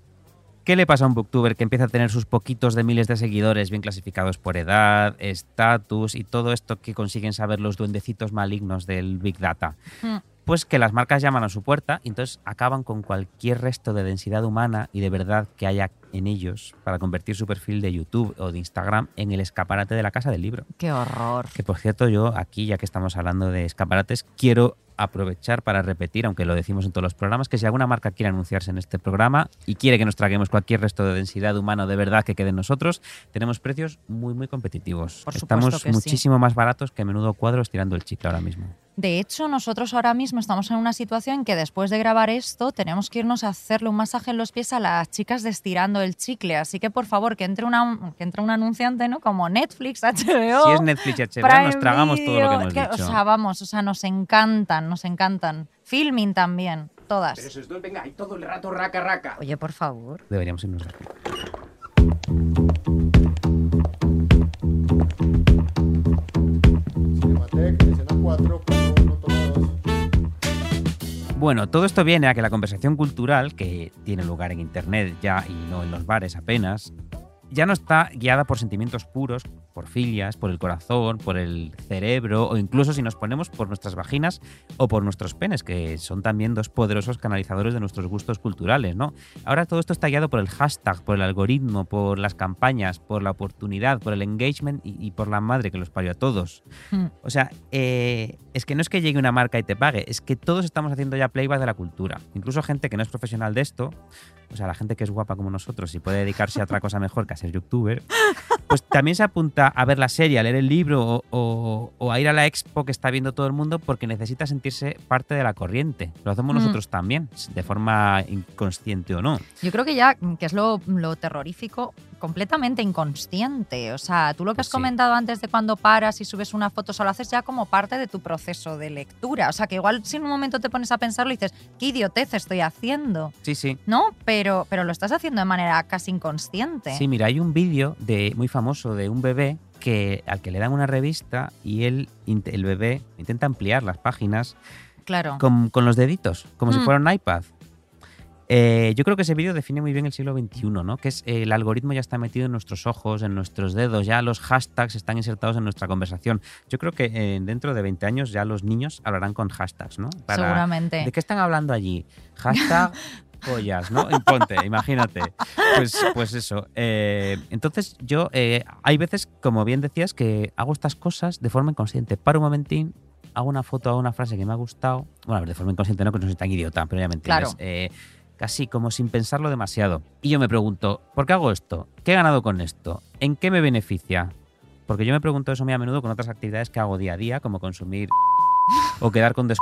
¿qué le pasa a un booktuber que empieza a tener sus poquitos de miles de seguidores bien clasificados por edad, estatus y todo esto que consiguen saber los duendecitos malignos del Big Data? Mm. Pues que las marcas llaman a su puerta y entonces acaban con cualquier resto de densidad humana y de verdad que haya en ellos para convertir su perfil de YouTube o de Instagram en el escaparate de la casa del libro. Qué horror. Que por cierto, yo aquí, ya que estamos hablando de escaparates, quiero aprovechar para repetir, aunque lo decimos en todos los programas, que si alguna marca quiere anunciarse en este programa y quiere que nos traguemos cualquier resto de densidad humana de verdad que quede en nosotros, tenemos precios muy, muy competitivos. Por Estamos que sí. muchísimo más baratos que menudo cuadros tirando el chicle ahora mismo. De hecho, nosotros ahora mismo estamos en una situación en que después de grabar esto tenemos que irnos a hacerle un masaje en los pies a las chicas de estirando el chicle. Así que por favor, que entre una, que entre un anunciante, ¿no? Como Netflix, HBO. Si es Netflix y HBO, Prime nos tragamos todo lo que hemos Video, dicho. O sea, vamos, o sea, nos encantan, nos encantan. Filming también, todas. Pero eso es no, venga, hay todo el rato raca raca. Oye, por favor. Deberíamos irnos de aquí. Cinematec, escena 4, 1, toma 2. Bueno, todo esto viene a que la conversación cultural, que tiene lugar en Internet ya y no en los bares apenas, ya no está guiada por sentimientos puros, por filias, por el corazón, por el cerebro o incluso si nos ponemos por nuestras vaginas o por nuestros penes, que son también dos poderosos canalizadores de nuestros gustos culturales, ¿no? Ahora todo esto está guiado por el hashtag, por el algoritmo, por las campañas, por la oportunidad, por el engagement y, y por la madre que los parió a todos. Hmm. O sea, eh, es que no es que llegue una marca y te pague, es que todos estamos haciendo ya playback de la cultura. Incluso gente que no es profesional de esto, o sea, la gente que es guapa como nosotros y puede dedicarse a otra cosa mejor que a ser youtuber, pues también se apunta a ver la serie, a leer el libro o, o- o a ir a la expo que está viendo todo el mundo porque necesita sentirse parte de la corriente. Lo hacemos Mm. nosotros también, de forma inconsciente o no. Yo creo que ya, que es lo, lo terrorífico, completamente inconsciente. O sea, tú lo que Pues has sí. comentado antes de cuando paras y subes una foto, solo haces ya como parte de tu proceso de lectura. O sea, que igual si en un momento te pones a pensarlo y dices, qué idiotez estoy haciendo. Sí, sí. ¿No? Pero, pero lo estás haciendo de manera casi inconsciente. Sí, mira, hay un vídeo de muy famoso de un bebé que al que le dan una revista y él, el bebé intenta ampliar las páginas Claro. con, con los deditos, como si Mm. fuera un iPad. Eh, yo creo que ese vídeo define muy bien el siglo XXI, ¿no? Que es eh, el algoritmo ya está metido en nuestros ojos, en nuestros dedos, ya los hashtags están insertados en nuestra conversación. Yo creo que eh, dentro de 20 años ya los niños hablarán con hashtags, ¿no? Seguramente. ¿De qué están hablando allí? Hashtag pollas, ¿no? Y Ponte, imagínate. Pues, pues eso. eh, entonces yo, eh, hay veces, como bien decías, que hago estas cosas de forma inconsciente. Paro un momentín, hago una foto, hago una frase que me ha gustado. Bueno, a ver, de forma inconsciente no, que no soy tan idiota, pero ya me entiendes. Claro. Eh, casi como sin pensarlo demasiado. Y yo me pregunto, ¿por qué hago esto? ¿Qué he ganado con esto? ¿En qué me beneficia? Porque yo me pregunto eso muy a menudo con otras actividades que hago día a día, como consumir o quedar con des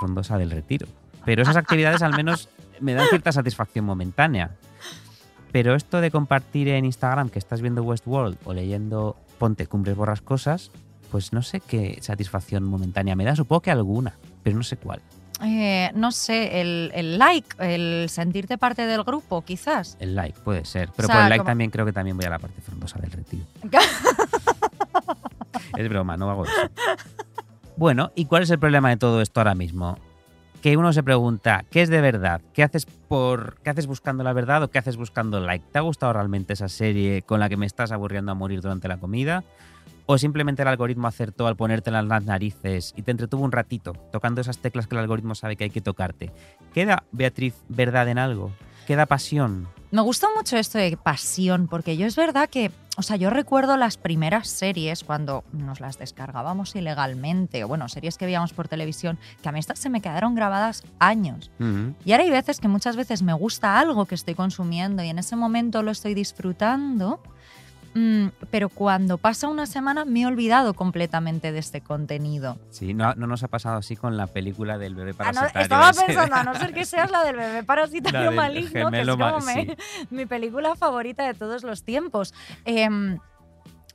frondosa del retiro. Pero esas actividades al menos me dan cierta satisfacción momentánea. Pero esto de compartir en Instagram que estás viendo Westworld o leyendo Ponte Cumbres Borrascosas, pues no sé qué satisfacción momentánea me da. Supongo que alguna, pero no sé cuál. Eh, no sé, el, el like, el sentirte parte del grupo, quizás. El like, puede ser. Pero O sea, por el like como- también creo que también voy a la parte frondosa del retiro. Es broma, no hago eso. Bueno, ¿y cuál es el problema de todo esto ahora mismo? Que uno se pregunta, ¿qué es de verdad? ¿Qué haces por qué haces buscando la verdad o qué haces buscando el like? ¿Te ha gustado realmente esa serie con la que me estás aburriendo a morir durante la comida? ¿O simplemente el algoritmo acertó al ponértela en las narices y te entretuvo un ratito tocando esas teclas que el algoritmo sabe que hay que tocarte? ¿Queda, Beatriz, verdad en algo? ¿Queda pasión? Me gusta mucho esto de pasión, porque yo es verdad que, o sea, yo recuerdo las primeras series cuando nos las descargábamos ilegalmente, o bueno, series que veíamos por televisión, que a mí estas se me quedaron grabadas años. Y ahora hay veces que muchas veces me gusta algo que estoy consumiendo y en ese momento lo estoy disfrutando, mm, pero cuando pasa una semana me he olvidado completamente de este contenido. Sí, no, no nos ha pasado así con la película del bebé Ah, no, parasitario. estaba ese. pensando, a no ser que seas la del bebé parasitario maligno, que es como ma- me- sí. mi película favorita de todos los tiempos. Em,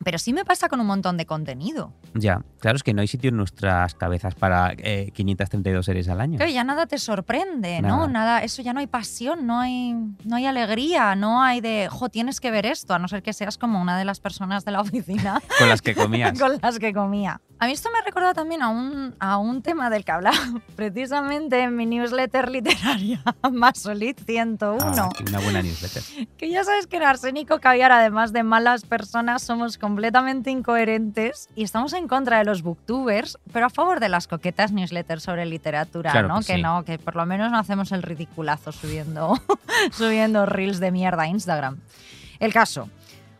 pero sí me pasa con un montón de contenido. Ya, claro, es que no hay sitio en nuestras cabezas para eh, 532 series al año. Que ya nada te sorprende, ¿no? Nada. Nada, eso ya no hay pasión, no hay, no hay alegría, no hay de, jo, tienes que ver esto, a no ser que seas como una de las personas de la oficina Con las que comías. con las que comía. A mí esto me recuerda también a un, a un tema del que hablaba precisamente en mi newsletter literaria, Masolit 101. Ah, una buena newsletter. Que ya sabes que en Arsénico Caviar, además de malas personas, somos completamente incoherentes y estamos en contra de los booktubers, pero a favor de las coquetas newsletters sobre literatura, Claro ¿no? que sí. no, que por lo menos no hacemos el ridiculazo subiendo, subiendo reels de mierda a Instagram. El caso,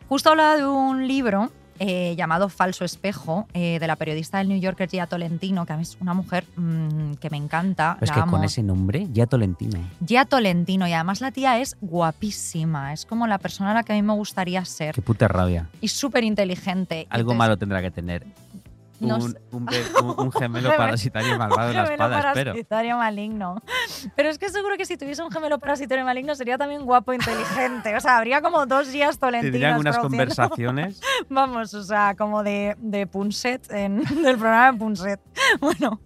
justo hablaba de un libro eh, llamado Falso Espejo, eh, de la periodista del New Yorker Gia Tolentino, que a mí es una mujer mm, que me encanta. Pero es la que amo. con ese nombre, ya Tolentino. Gia Tolentino, y además la tía es guapísima, es como la persona a la que a mí me gustaría ser. Qué puta rabia. Y súper inteligente. Algo malo tendrá que tener. Un, un un- un gemelo parasitario malvado en la espada, espero. parasitario maligno. Pero es que seguro que si tuviese un gemelo parasitario maligno sería también guapo e inteligente. O sea, habría como dos Gias Tolentinas. Tendrían unas produciendo- conversaciones. Vamos, o sea, como de, de Punset, en, del programa de Punset. Bueno,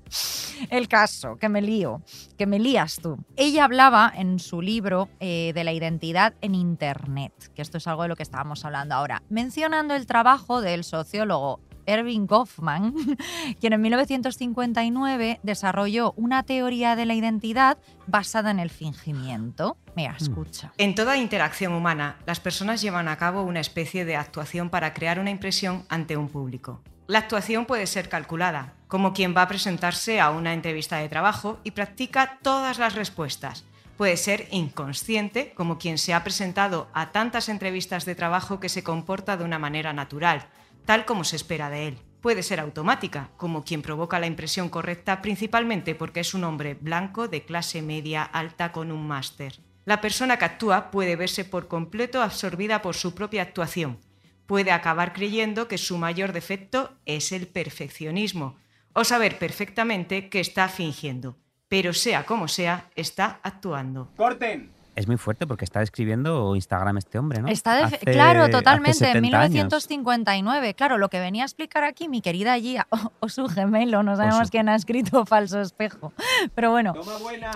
el caso, que me lío, que me lías tú. Ella hablaba en su libro eh, de la identidad en Internet, que esto es algo de lo que estábamos hablando ahora, mencionando el trabajo del sociólogo Erving Goffman, quien en 1959 desarrolló una teoría de la identidad basada en el fingimiento. Mira, escucha. En toda interacción humana, las personas llevan a cabo una especie de actuación para crear una impresión ante un público. La actuación puede ser calculada, como quien va a presentarse a una entrevista de trabajo y practica todas las respuestas. Puede ser inconsciente, como quien se ha presentado a tantas entrevistas de trabajo que se comporta de una manera natural, tal como se espera de él. Puede ser automática, como quien provoca la impresión correcta principalmente porque es un hombre blanco de clase media alta con un máster. La persona que actúa puede verse por completo absorbida por su propia actuación. Puede acabar creyendo que su mayor defecto es el perfeccionismo o saber perfectamente que está fingiendo. Pero sea como sea, está actuando. ¡Corten! Es muy fuerte porque está escribiendo Instagram este hombre, ¿no? Está de- Hace- claro, totalmente, en 70 años. 1959. Claro, lo que venía a explicar aquí mi querida Gia, o, o su gemelo, no sabemos su- quién ha escrito Falso Espejo. Pero bueno,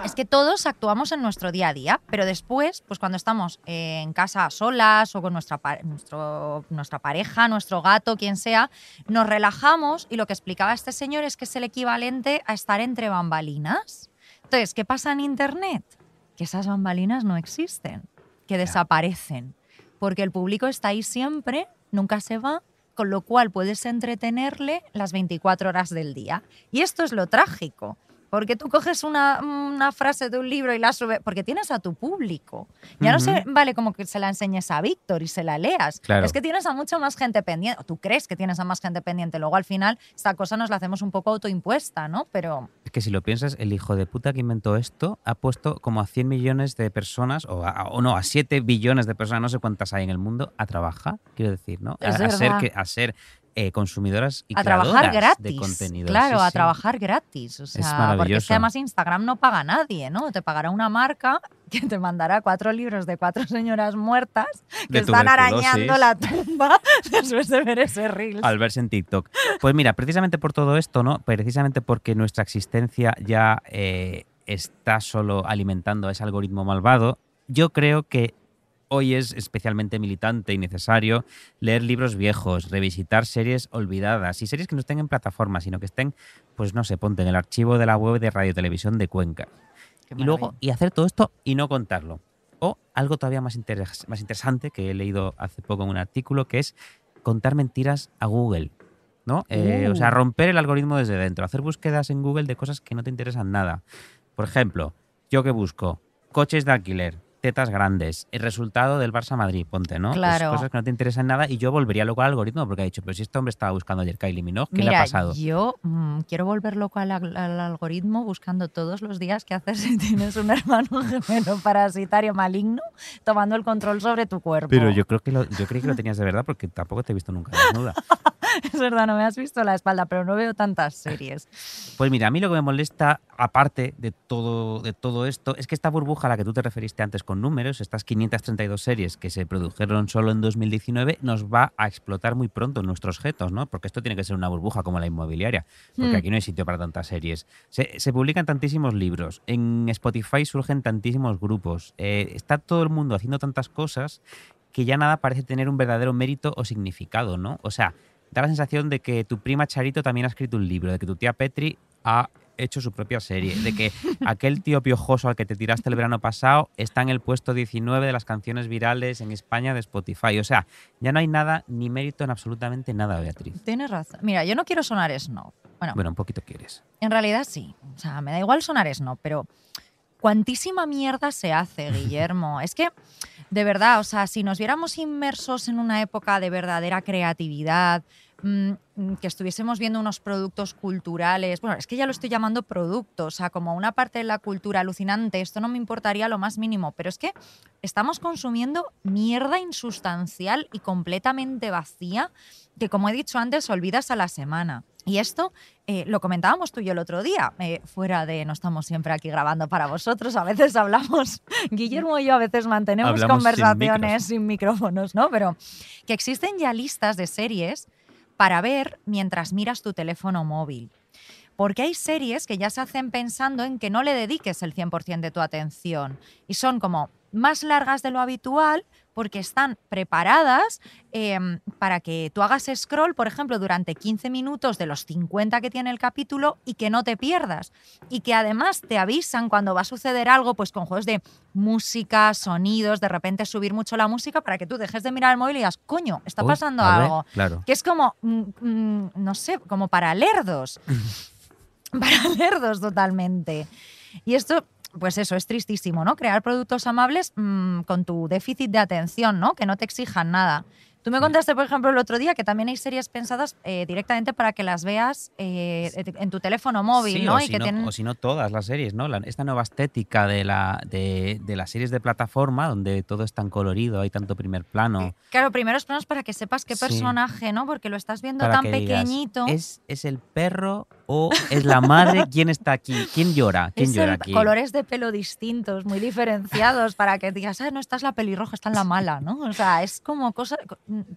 es que todos actuamos en nuestro día a día, pero después, pues cuando estamos eh, en casa solas o con nuestra, pa- nuestro, nuestra pareja, nuestro gato, quien sea, nos relajamos y lo que explicaba este señor es que es el equivalente a estar entre bambalinas. Entonces, ¿qué pasa en Internet? Que esas bambalinas no existen, que desaparecen, porque el público está ahí siempre, nunca se va, con lo cual puedes entretenerle las 24 horas del día. Y esto es lo trágico. Porque tú coges una, una, frase de un libro y la subes, porque tienes a tu público. Ya no se vale como que se la enseñes a Víctor y se la leas. Claro. Es que tienes a mucha más gente pendiente, o tú crees que tienes a más gente pendiente. Luego al final esta cosa nos la hacemos un poco autoimpuesta, ¿no? Pero... Es que si lo piensas, el hijo de puta que inventó esto ha puesto como a 100 millones de personas, o, a, o no, a 7 billones de personas, no sé cuántas hay en el mundo, a trabajar, quiero decir, ¿no? A, a ser que, a ser eh, consumidoras y a trabajar gratis. de contenido. Claro, Sí, a sí. trabajar gratis. O sea, porque es maravilloso. que además Instagram no paga a nadie, ¿no? Te pagará una marca que te mandará cuatro libros de cuatro señoras muertas que De están arañando la tumba después de ver ese reel. Al verse en TikTok. Pues mira, precisamente por todo esto, ¿no? Precisamente porque nuestra existencia ya eh, está solo alimentando a ese algoritmo malvado, yo creo que hoy es especialmente militante y necesario leer libros viejos, revisitar series olvidadas y series que no estén en plataformas, sino que estén, pues no sé, ponte en el archivo de la web de Radio Televisión de Cuenca. Y luego, y hacer todo esto y no contarlo. O algo todavía más, interes- más interesante que he leído hace poco en un artículo, que es contar mentiras a Google. ¿no? Eh, O sea, Uh. romper el algoritmo desde dentro, hacer búsquedas en Google de cosas que no te interesan nada. Por ejemplo, yo que busco coches de alquiler, tetas grandes, el resultado del Barça Madrid, ponte, ¿no? Claro. cosas que no te interesan nada y yo volvería loco al algoritmo porque ha dicho, pero si este hombre estaba buscando ayer Kylie Minogue, ¿qué Mira, le ha pasado? yo mm, quiero volver loco al, al algoritmo buscando todos los días qué hacer si tienes un hermano gemelo parasitario maligno tomando el control sobre tu cuerpo. Pero yo creo que lo, yo creí que lo tenías de verdad porque tampoco te he visto nunca desnuda. Es verdad, no me has visto la espalda, pero no veo tantas series. Pues mira, a mí lo que me molesta, aparte de todo, de todo esto, es que esta burbuja a la que tú te referiste antes con números, estas 532 series que se produjeron solo en 2019, nos va a explotar muy pronto en nuestros objetos, ¿no? Porque esto tiene que ser una burbuja como la inmobiliaria, porque Hmm. aquí no hay sitio para tantas series. Se, se publican tantísimos libros, en Spotify surgen tantísimos grupos, eh, está todo el mundo haciendo tantas cosas que ya nada parece tener un verdadero mérito o significado, ¿no? O sea, da la sensación de que tu prima Charito también ha escrito un libro, de que tu tía Petri ha hecho su propia serie, de que aquel tío piojoso al que te tiraste el verano pasado está en el puesto 19 de las canciones virales en España de Spotify. O sea, ya no hay nada ni mérito en absolutamente nada, Beatriz. Tienes razón. Mira, yo no quiero sonar snob. Bueno, Bueno, un poquito quieres. en realidad sí. O sea, me da igual sonar snob, pero cuantísima mierda se hace, Guillermo. es que, de verdad, o sea, si nos viéramos inmersos en una época de verdadera creatividad, que estuviésemos viendo unos productos culturales, bueno, es que ya lo estoy llamando producto, o sea, como una parte de la cultura alucinante, esto no me importaría lo más mínimo, pero es que estamos consumiendo mierda insustancial y completamente vacía que, como he dicho antes, olvidas a la semana. Y esto eh, lo comentábamos tú y yo el otro día, eh, fuera de no estamos siempre aquí grabando para vosotros, a veces hablamos, Guillermo y yo a veces mantenemos Hablamos conversaciones sin, micrófonos, ¿no? Pero que existen ya listas de series para ver mientras miras tu teléfono móvil. Porque hay series que ya se hacen pensando en que no le dediques el 100% de tu atención y son como más largas de lo habitual porque están preparadas eh, para que tú hagas scroll, por ejemplo, durante 15 minutos de los 50 que tiene el capítulo y que no te pierdas. Y que además te avisan cuando va a suceder algo, pues con juegos de música, sonidos, de repente subir mucho la música para que tú dejes de mirar el móvil y digas, coño, está Uy, pasando ver, algo. claro. Que es como, mm, mm, no sé, como para lerdos. para lerdos totalmente. Y esto, pues eso, es tristísimo, ¿no? Crear productos amables mm, con tu déficit de atención, ¿no? Que no te exijan nada. Tú me contaste, por ejemplo, el otro día que también hay series pensadas eh, directamente para que las veas eh, en tu teléfono móvil, Sí, ¿no? O, y si que no, tienen... o si no todas las series, ¿no? La- esta nueva estética de, la, de, de las series de plataforma, donde todo es tan colorido, hay tanto primer plano. Claro, primeros planos para que sepas qué Sí. personaje, ¿no? Porque lo estás viendo para tan digas, pequeñito. ¿es, ¿Es el perro o es la madre? ¿Quién está aquí? ¿Quién llora? ¿Quién Es llora aquí? colores de pelo distintos, muy diferenciados, para que digas, ah, no, esta es la pelirroja, esta es la mala, ¿no? O sea, es como cosas,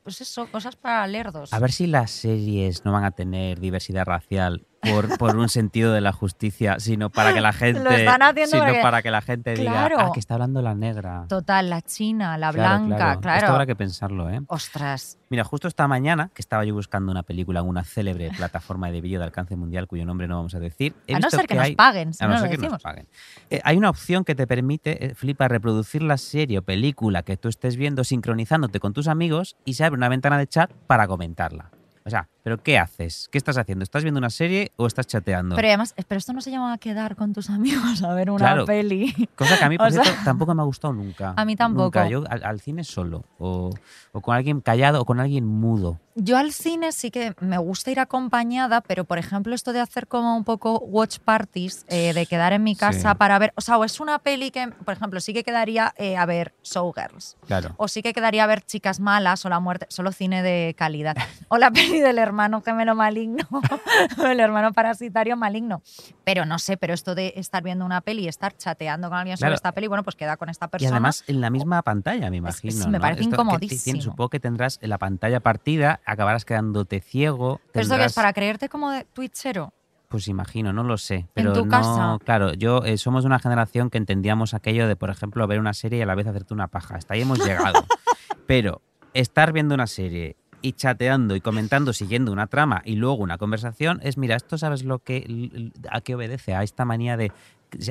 pues eso, cosas para lerdos. A ver si las series no van a tener diversidad racial por, por un sentido de la justicia, sino para que la gente, Lo están haciendo sino porque- para que la gente Claro. diga, ah, que está hablando la negra. Total, la china, la Claro, blanca, claro. Esto habrá que pensarlo, ¿eh? Ostras. Mira, justo esta mañana, que estaba yo buscando una película en una célebre plataforma de vídeo de alcance mundial, cuyo nombre no vamos a decir. he A no ser que nos hay- paguen, si a no no ser lo que nos paguen. Eh, hay una opción que te permite, eh, flipa, reproducir la serie o película que tú estés viendo sincronizándote con tus amigos y se abre una ventana de chat para comentarla. O sea, ¿pero qué haces? ¿Qué estás haciendo? ¿Estás viendo una serie o estás chateando? Pero además, pero esto no se llama quedar con tus amigos a ver una Claro. peli. Cosa que a mí, por O sea, cierto, tampoco me ha gustado nunca. A mí tampoco. Nunca. Yo al, al cine solo. O, o con alguien callado o con alguien mudo. Yo al cine sí que me gusta ir acompañada, pero por ejemplo esto de hacer como un poco watch parties, eh, de quedar en mi casa Sí. para ver, o sea, o es una peli que, por ejemplo, sí que quedaría eh, a ver Showgirls, Claro. o sí que quedaría a ver Chicas Malas o La Muerte, solo cine de calidad, o la peli del hermano gemelo maligno, el hermano parasitario maligno. Pero no sé, pero esto de estar viendo una peli y estar chateando con alguien sobre Claro. esta peli, bueno, pues queda con esta Y persona. además en la misma pantalla, me imagino. me ¿no? parece Esto que incomodísimo. supongo que tendrás la pantalla partida, acabarás quedándote ciego. ¿Pero esto que es tendrás- para creerte como de twitchero? Pues imagino, no lo sé. Pero tu no, casa? claro, yo eh, somos una generación que entendíamos aquello de, por ejemplo, ver una serie y a la vez hacerte una paja. Hasta ahí hemos llegado. pero estar viendo una serie y chateando y comentando, siguiendo una trama y luego una conversación, es, mira, esto sabes lo que a qué obedece, a esta manía de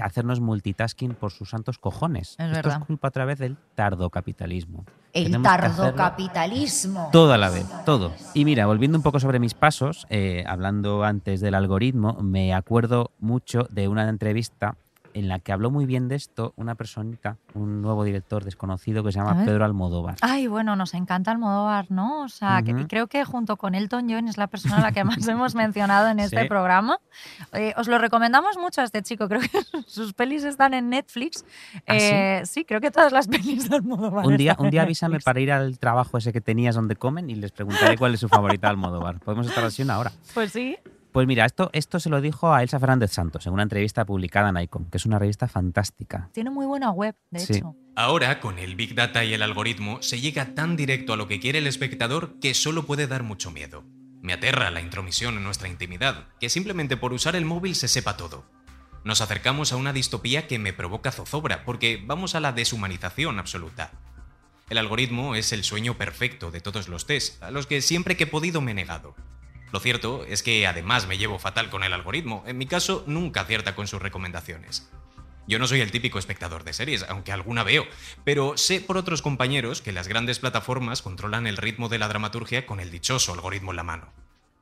hacernos multitasking por sus santos cojones. Es esto verdad. es culpa otra vez del tardocapitalismo. El Tenemos tardocapitalismo. todo a la vez, todo. Y mira, volviendo un poco sobre mis pasos, eh, hablando antes del algoritmo, me acuerdo mucho de una entrevista en la que habló muy bien de esto una personita, un nuevo director desconocido que se llama. Pedro Almodóvar. Ay, bueno, nos encanta Almodóvar, ¿no? O sea, que- Ujú. creo que junto con Elton John es la persona a la que más hemos mencionado en este Sí. programa. Eh, os lo recomendamos mucho a este chico. Creo que sus pelis están en Netflix. ¿Ah, sí? Eh, sí? creo que todas las pelis de Almodóvar. Un día, un día avísame Netflix. para ir al trabajo ese que tenías donde comen y les preguntaré cuál es su favorita de Almodóvar. Podemos estar así una hora. Pues sí. Pues mira, esto, esto se lo dijo a Elsa Fernández Santos en una entrevista publicada en Icon, que es una revista fantástica. Tiene muy buena web, de Sí. hecho. Ahora, con el Big Data y el algoritmo, se llega tan directo a lo que quiere el espectador que solo puede dar mucho miedo. Me aterra la intromisión en nuestra intimidad, que simplemente por usar el móvil se sepa todo. Nos acercamos a una distopía que me provoca zozobra, porque vamos a la deshumanización absoluta. El algoritmo es el sueño perfecto de todos los test, a los que siempre que he podido me he negado. Lo cierto es que además me llevo fatal con el algoritmo, en mi caso nunca acierta con sus recomendaciones. Yo no soy el típico espectador de series, aunque alguna veo, pero sé por otros compañeros que las grandes plataformas controlan el ritmo de la dramaturgia con el dichoso algoritmo en la mano.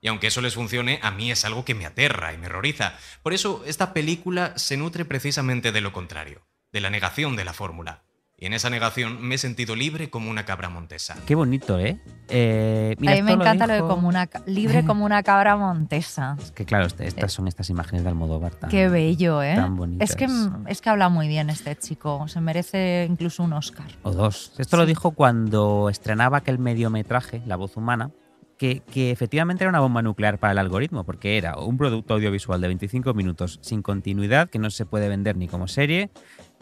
Y aunque eso les funcione, a mí es algo que me aterra y me horroriza. Por eso esta película se nutre precisamente de lo contrario, de la negación de la fórmula. Y en esa negación me he sentido libre como una cabra montesa. Qué bonito, ¿eh? Eh, mira, a mí me encanta lo, de como una, libre como una cabra montesa. Es que claro, este- estas son estas imágenes de Almodóvar tan, Qué bello, ¿eh? tan bonitas. es, que, es que habla muy bien este chico. Se merece incluso un Oscar. O dos. Esto lo dijo cuando estrenaba aquel mediometraje, La voz humana, que, que efectivamente era una bomba nuclear para el algoritmo, porque era un producto audiovisual de 25 minutos sin continuidad, que no se puede vender ni como serie,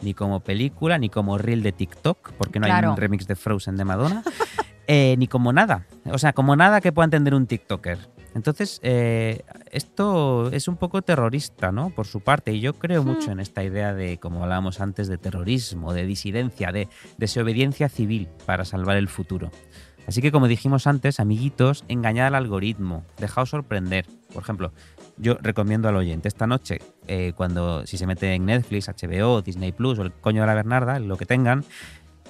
ni como película, ni como reel de TikTok, porque no hay un remix de Frozen de Madonna, eh, ni como nada. O sea, como nada que pueda entender un TikToker. Entonces, eh, esto es un poco terrorista, ¿no? Por su parte, y yo creo Hmm. mucho en esta idea de, como hablábamos antes, de terrorismo, de disidencia, de desobediencia civil para salvar el futuro. Así que, como dijimos antes, amiguitos, engañad al algoritmo, dejaos sorprender. Por ejemplo, yo recomiendo al oyente esta noche, eh, cuando si se mete en Netflix, HBO, Disney Plus o el coño de la Bernarda, lo que tengan,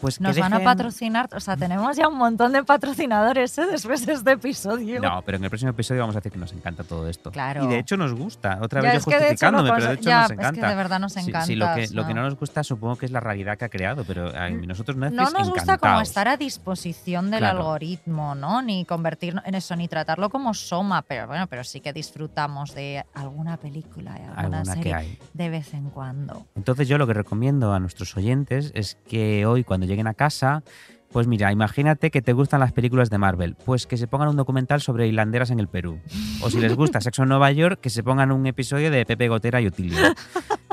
pues Nos van a patrocinar, o sea, tenemos ya un montón de patrocinadores ¿eh? después de este episodio. No, pero en el próximo episodio vamos a decir que nos encanta todo esto. Claro. Y de hecho nos gusta. Otra Ya, vez es yo de hecho justificándome, pero de hecho ya, nos es que encanta. de verdad nos Sí, sí, lo, encanta, que, o lo que no nos gusta supongo que es la realidad que ha creado, pero a nosotros Netflix No nos gusta como estar a disposición del Claro. algoritmo, ¿no? Ni convertirnos en eso, ni tratarlo como soma, pero bueno, pero sí que disfrutamos de alguna película y alguna, Alguna serie de vez en cuando. Entonces yo lo que recomiendo a nuestros oyentes es que hoy cuando lleguen a casa, pues mira, imagínate que te gustan las películas de Marvel, pues que se pongan un documental sobre hilanderas en el Perú. O si les gusta Sexo en Nueva York, que se pongan un episodio de Pepe Gotera y Otilio.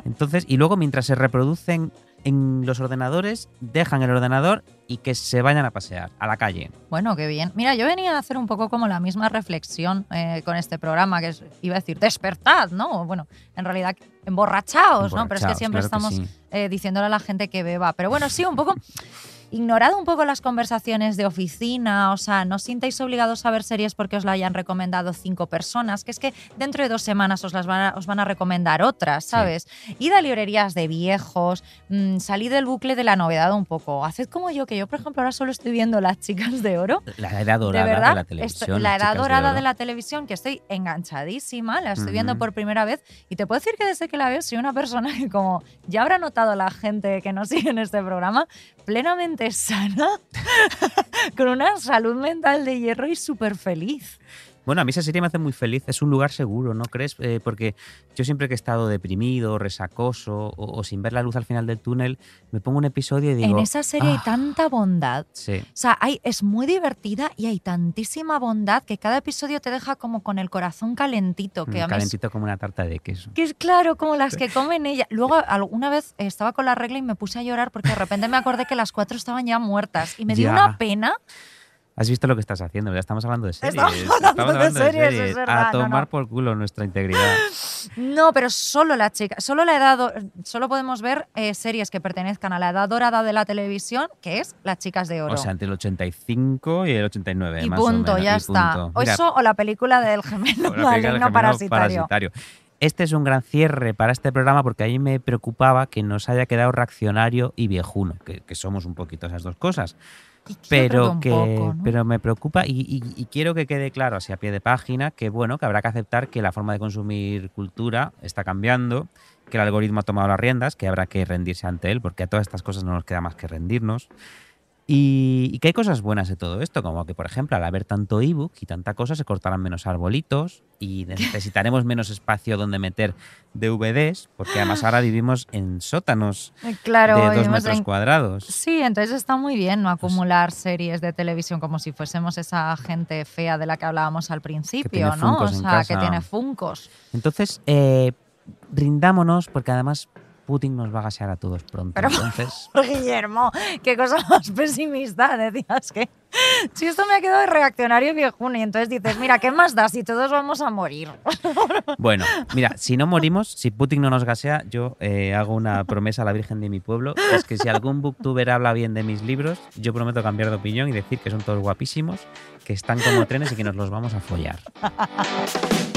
Entonces, y luego mientras se reproducen en los ordenadores, dejan el ordenador y que se vayan a pasear a la calle. Bueno, qué bien. Mira, yo venía a hacer un poco como la misma reflexión eh, con este programa, que es- iba a decir, despertad, ¿no? Bueno, en realidad, emborrachaos, ¿no? Pero es que siempre claro que estamos sí. eh, diciéndole a la gente que beba. Pero bueno, sí, un poco ignorado un poco las conversaciones de oficina, o sea, no os sintáis obligados a ver series porque os la hayan recomendado cinco personas, que es que dentro de dos semanas os las van a, os van a recomendar otras, ¿sabes? Id a librerías de viejos, mm, salid del bucle de la novedad un poco. Haced como yo, que yo, por ejemplo, ahora solo estoy viendo Las Chicas de Oro. La edad dorada de la televisión. la edad dorada de, la televisión, que estoy enganchadísima, la estoy viendo por primera vez y te puedo decir que desde que la veo soy una persona que como ya habrá notado la gente que nos sigue en este programa, plenamente sana, con una salud mental de hierro y súper feliz. Bueno, a mí esa serie me hace muy feliz. Es un lugar seguro, ¿no crees? Eh, porque yo siempre que he estado deprimido, resacoso o, o sin ver la luz al final del túnel, me pongo un episodio y digo. en esa serie hay "Ah, tanta bondad. Sí. O sea, hay, es muy divertida y hay tantísima bondad que cada episodio te deja como con el corazón calentito. Que mm, es calentito como una tarta de queso. Que es claro, como las que comen ella. Luego, alguna vez estaba con la regla y me puse a llorar porque de repente me acordé que las cuatro estaban ya muertas. Y me dio Ya. una pena. ¿Has visto lo que estás haciendo? Ya estamos hablando de series. Estamos hablando de series, es verdad, A no, tomar no. por culo nuestra integridad. No, pero solo la chica, solo la edad, solo podemos ver eh, series que pertenezcan a la edad dorada de la televisión, que es Las Chicas de Oro. O sea, entre el 85 y el 89, y más o punto, menos, ya y está. punto. O eso o la película del gemelo o la película del maligno gemelo parasitario. parasitario. Este es un gran cierre para este programa porque a mí me preocupaba que nos haya quedado reaccionario y viejuno, que, que somos un poquito esas dos cosas. Pero que, poco, ¿no? pero me preocupa y, y- y quiero que quede claro así a pie de página que bueno que habrá que aceptar que la forma de consumir cultura está cambiando, que el algoritmo ha tomado las riendas, que habrá que rendirse ante él porque a todas estas cosas no nos queda más que rendirnos. Y, y que hay cosas buenas de todo esto, como que, por ejemplo, al haber tanto ebook y tanta cosa, se cortarán menos arbolitos y necesitaremos menos espacio donde meter DVDs, porque además ahora vivimos en sótanos Eh, Claro, de dos metros en- cuadrados. Sí, entonces está muy bien no acumular series de televisión como si fuésemos esa gente fea de la que hablábamos al principio, ¿no? O sea, que tiene funcos. Entonces, eh, rindámonos, porque además Putin nos va a gasear a todos pronto. Pero- Entonces, Guillermo, qué cosa más pesimista. Decías que si esto me ha quedado de reaccionario y viejuno, y entonces dices, mira, ¿qué más da si todos vamos a morir? bueno, mira, si no morimos, si Putin no nos gasea, yo eh, hago una promesa a la Virgen de mi pueblo, es que si algún booktuber habla bien de mis libros, yo prometo cambiar de opinión y decir que son todos guapísimos, que están como trenes y que nos los vamos a follar.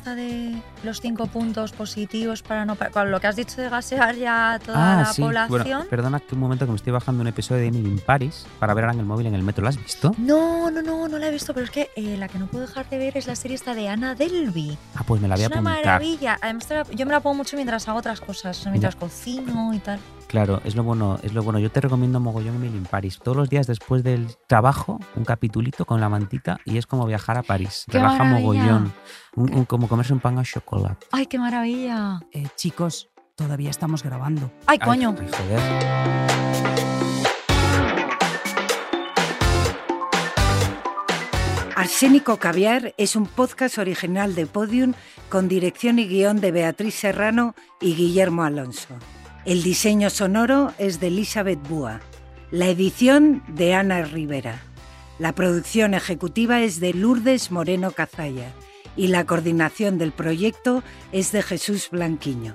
esta de los cinco puntos positivos para no... Con lo que has dicho de gasear ya a toda la población. Ah, Bueno, perdona que un momento que me estoy bajando un episodio de Emily in Paris para ver ahora en el móvil en el metro. ¿Lo has visto? No, no, no, no la he visto, pero es que eh, la que no puedo dejar de ver es la serie esta de Ana Delvey. Ah, pues me la voy a es una apuntar. maravilla. Además, yo me la pongo mucho mientras hago otras cosas, mientras cocino y tal. Claro, es lo bueno, es lo bueno. Yo te recomiendo mogollón Emily in Paris. Todos los días después del trabajo, un capitulito con la mantita y es como viajar a París. ¡Qué Relaja maravilla! mogollón. Un- un- como comerse un pan a chocolate. ¡Ay, qué maravilla! Eh, chicos, todavía estamos grabando. ¡Ay, coño! Ay, joder. Arsénico Caviar es un podcast original de Podium con dirección y guion de Beatriz Serrano y Guillermo Alonso. El diseño sonoro es de Elizabeth Búa. La edición de Ana Rivera. La producción ejecutiva es de Lourdes Moreno Cazalla y la coordinación del proyecto es de Jesús Blanquiño.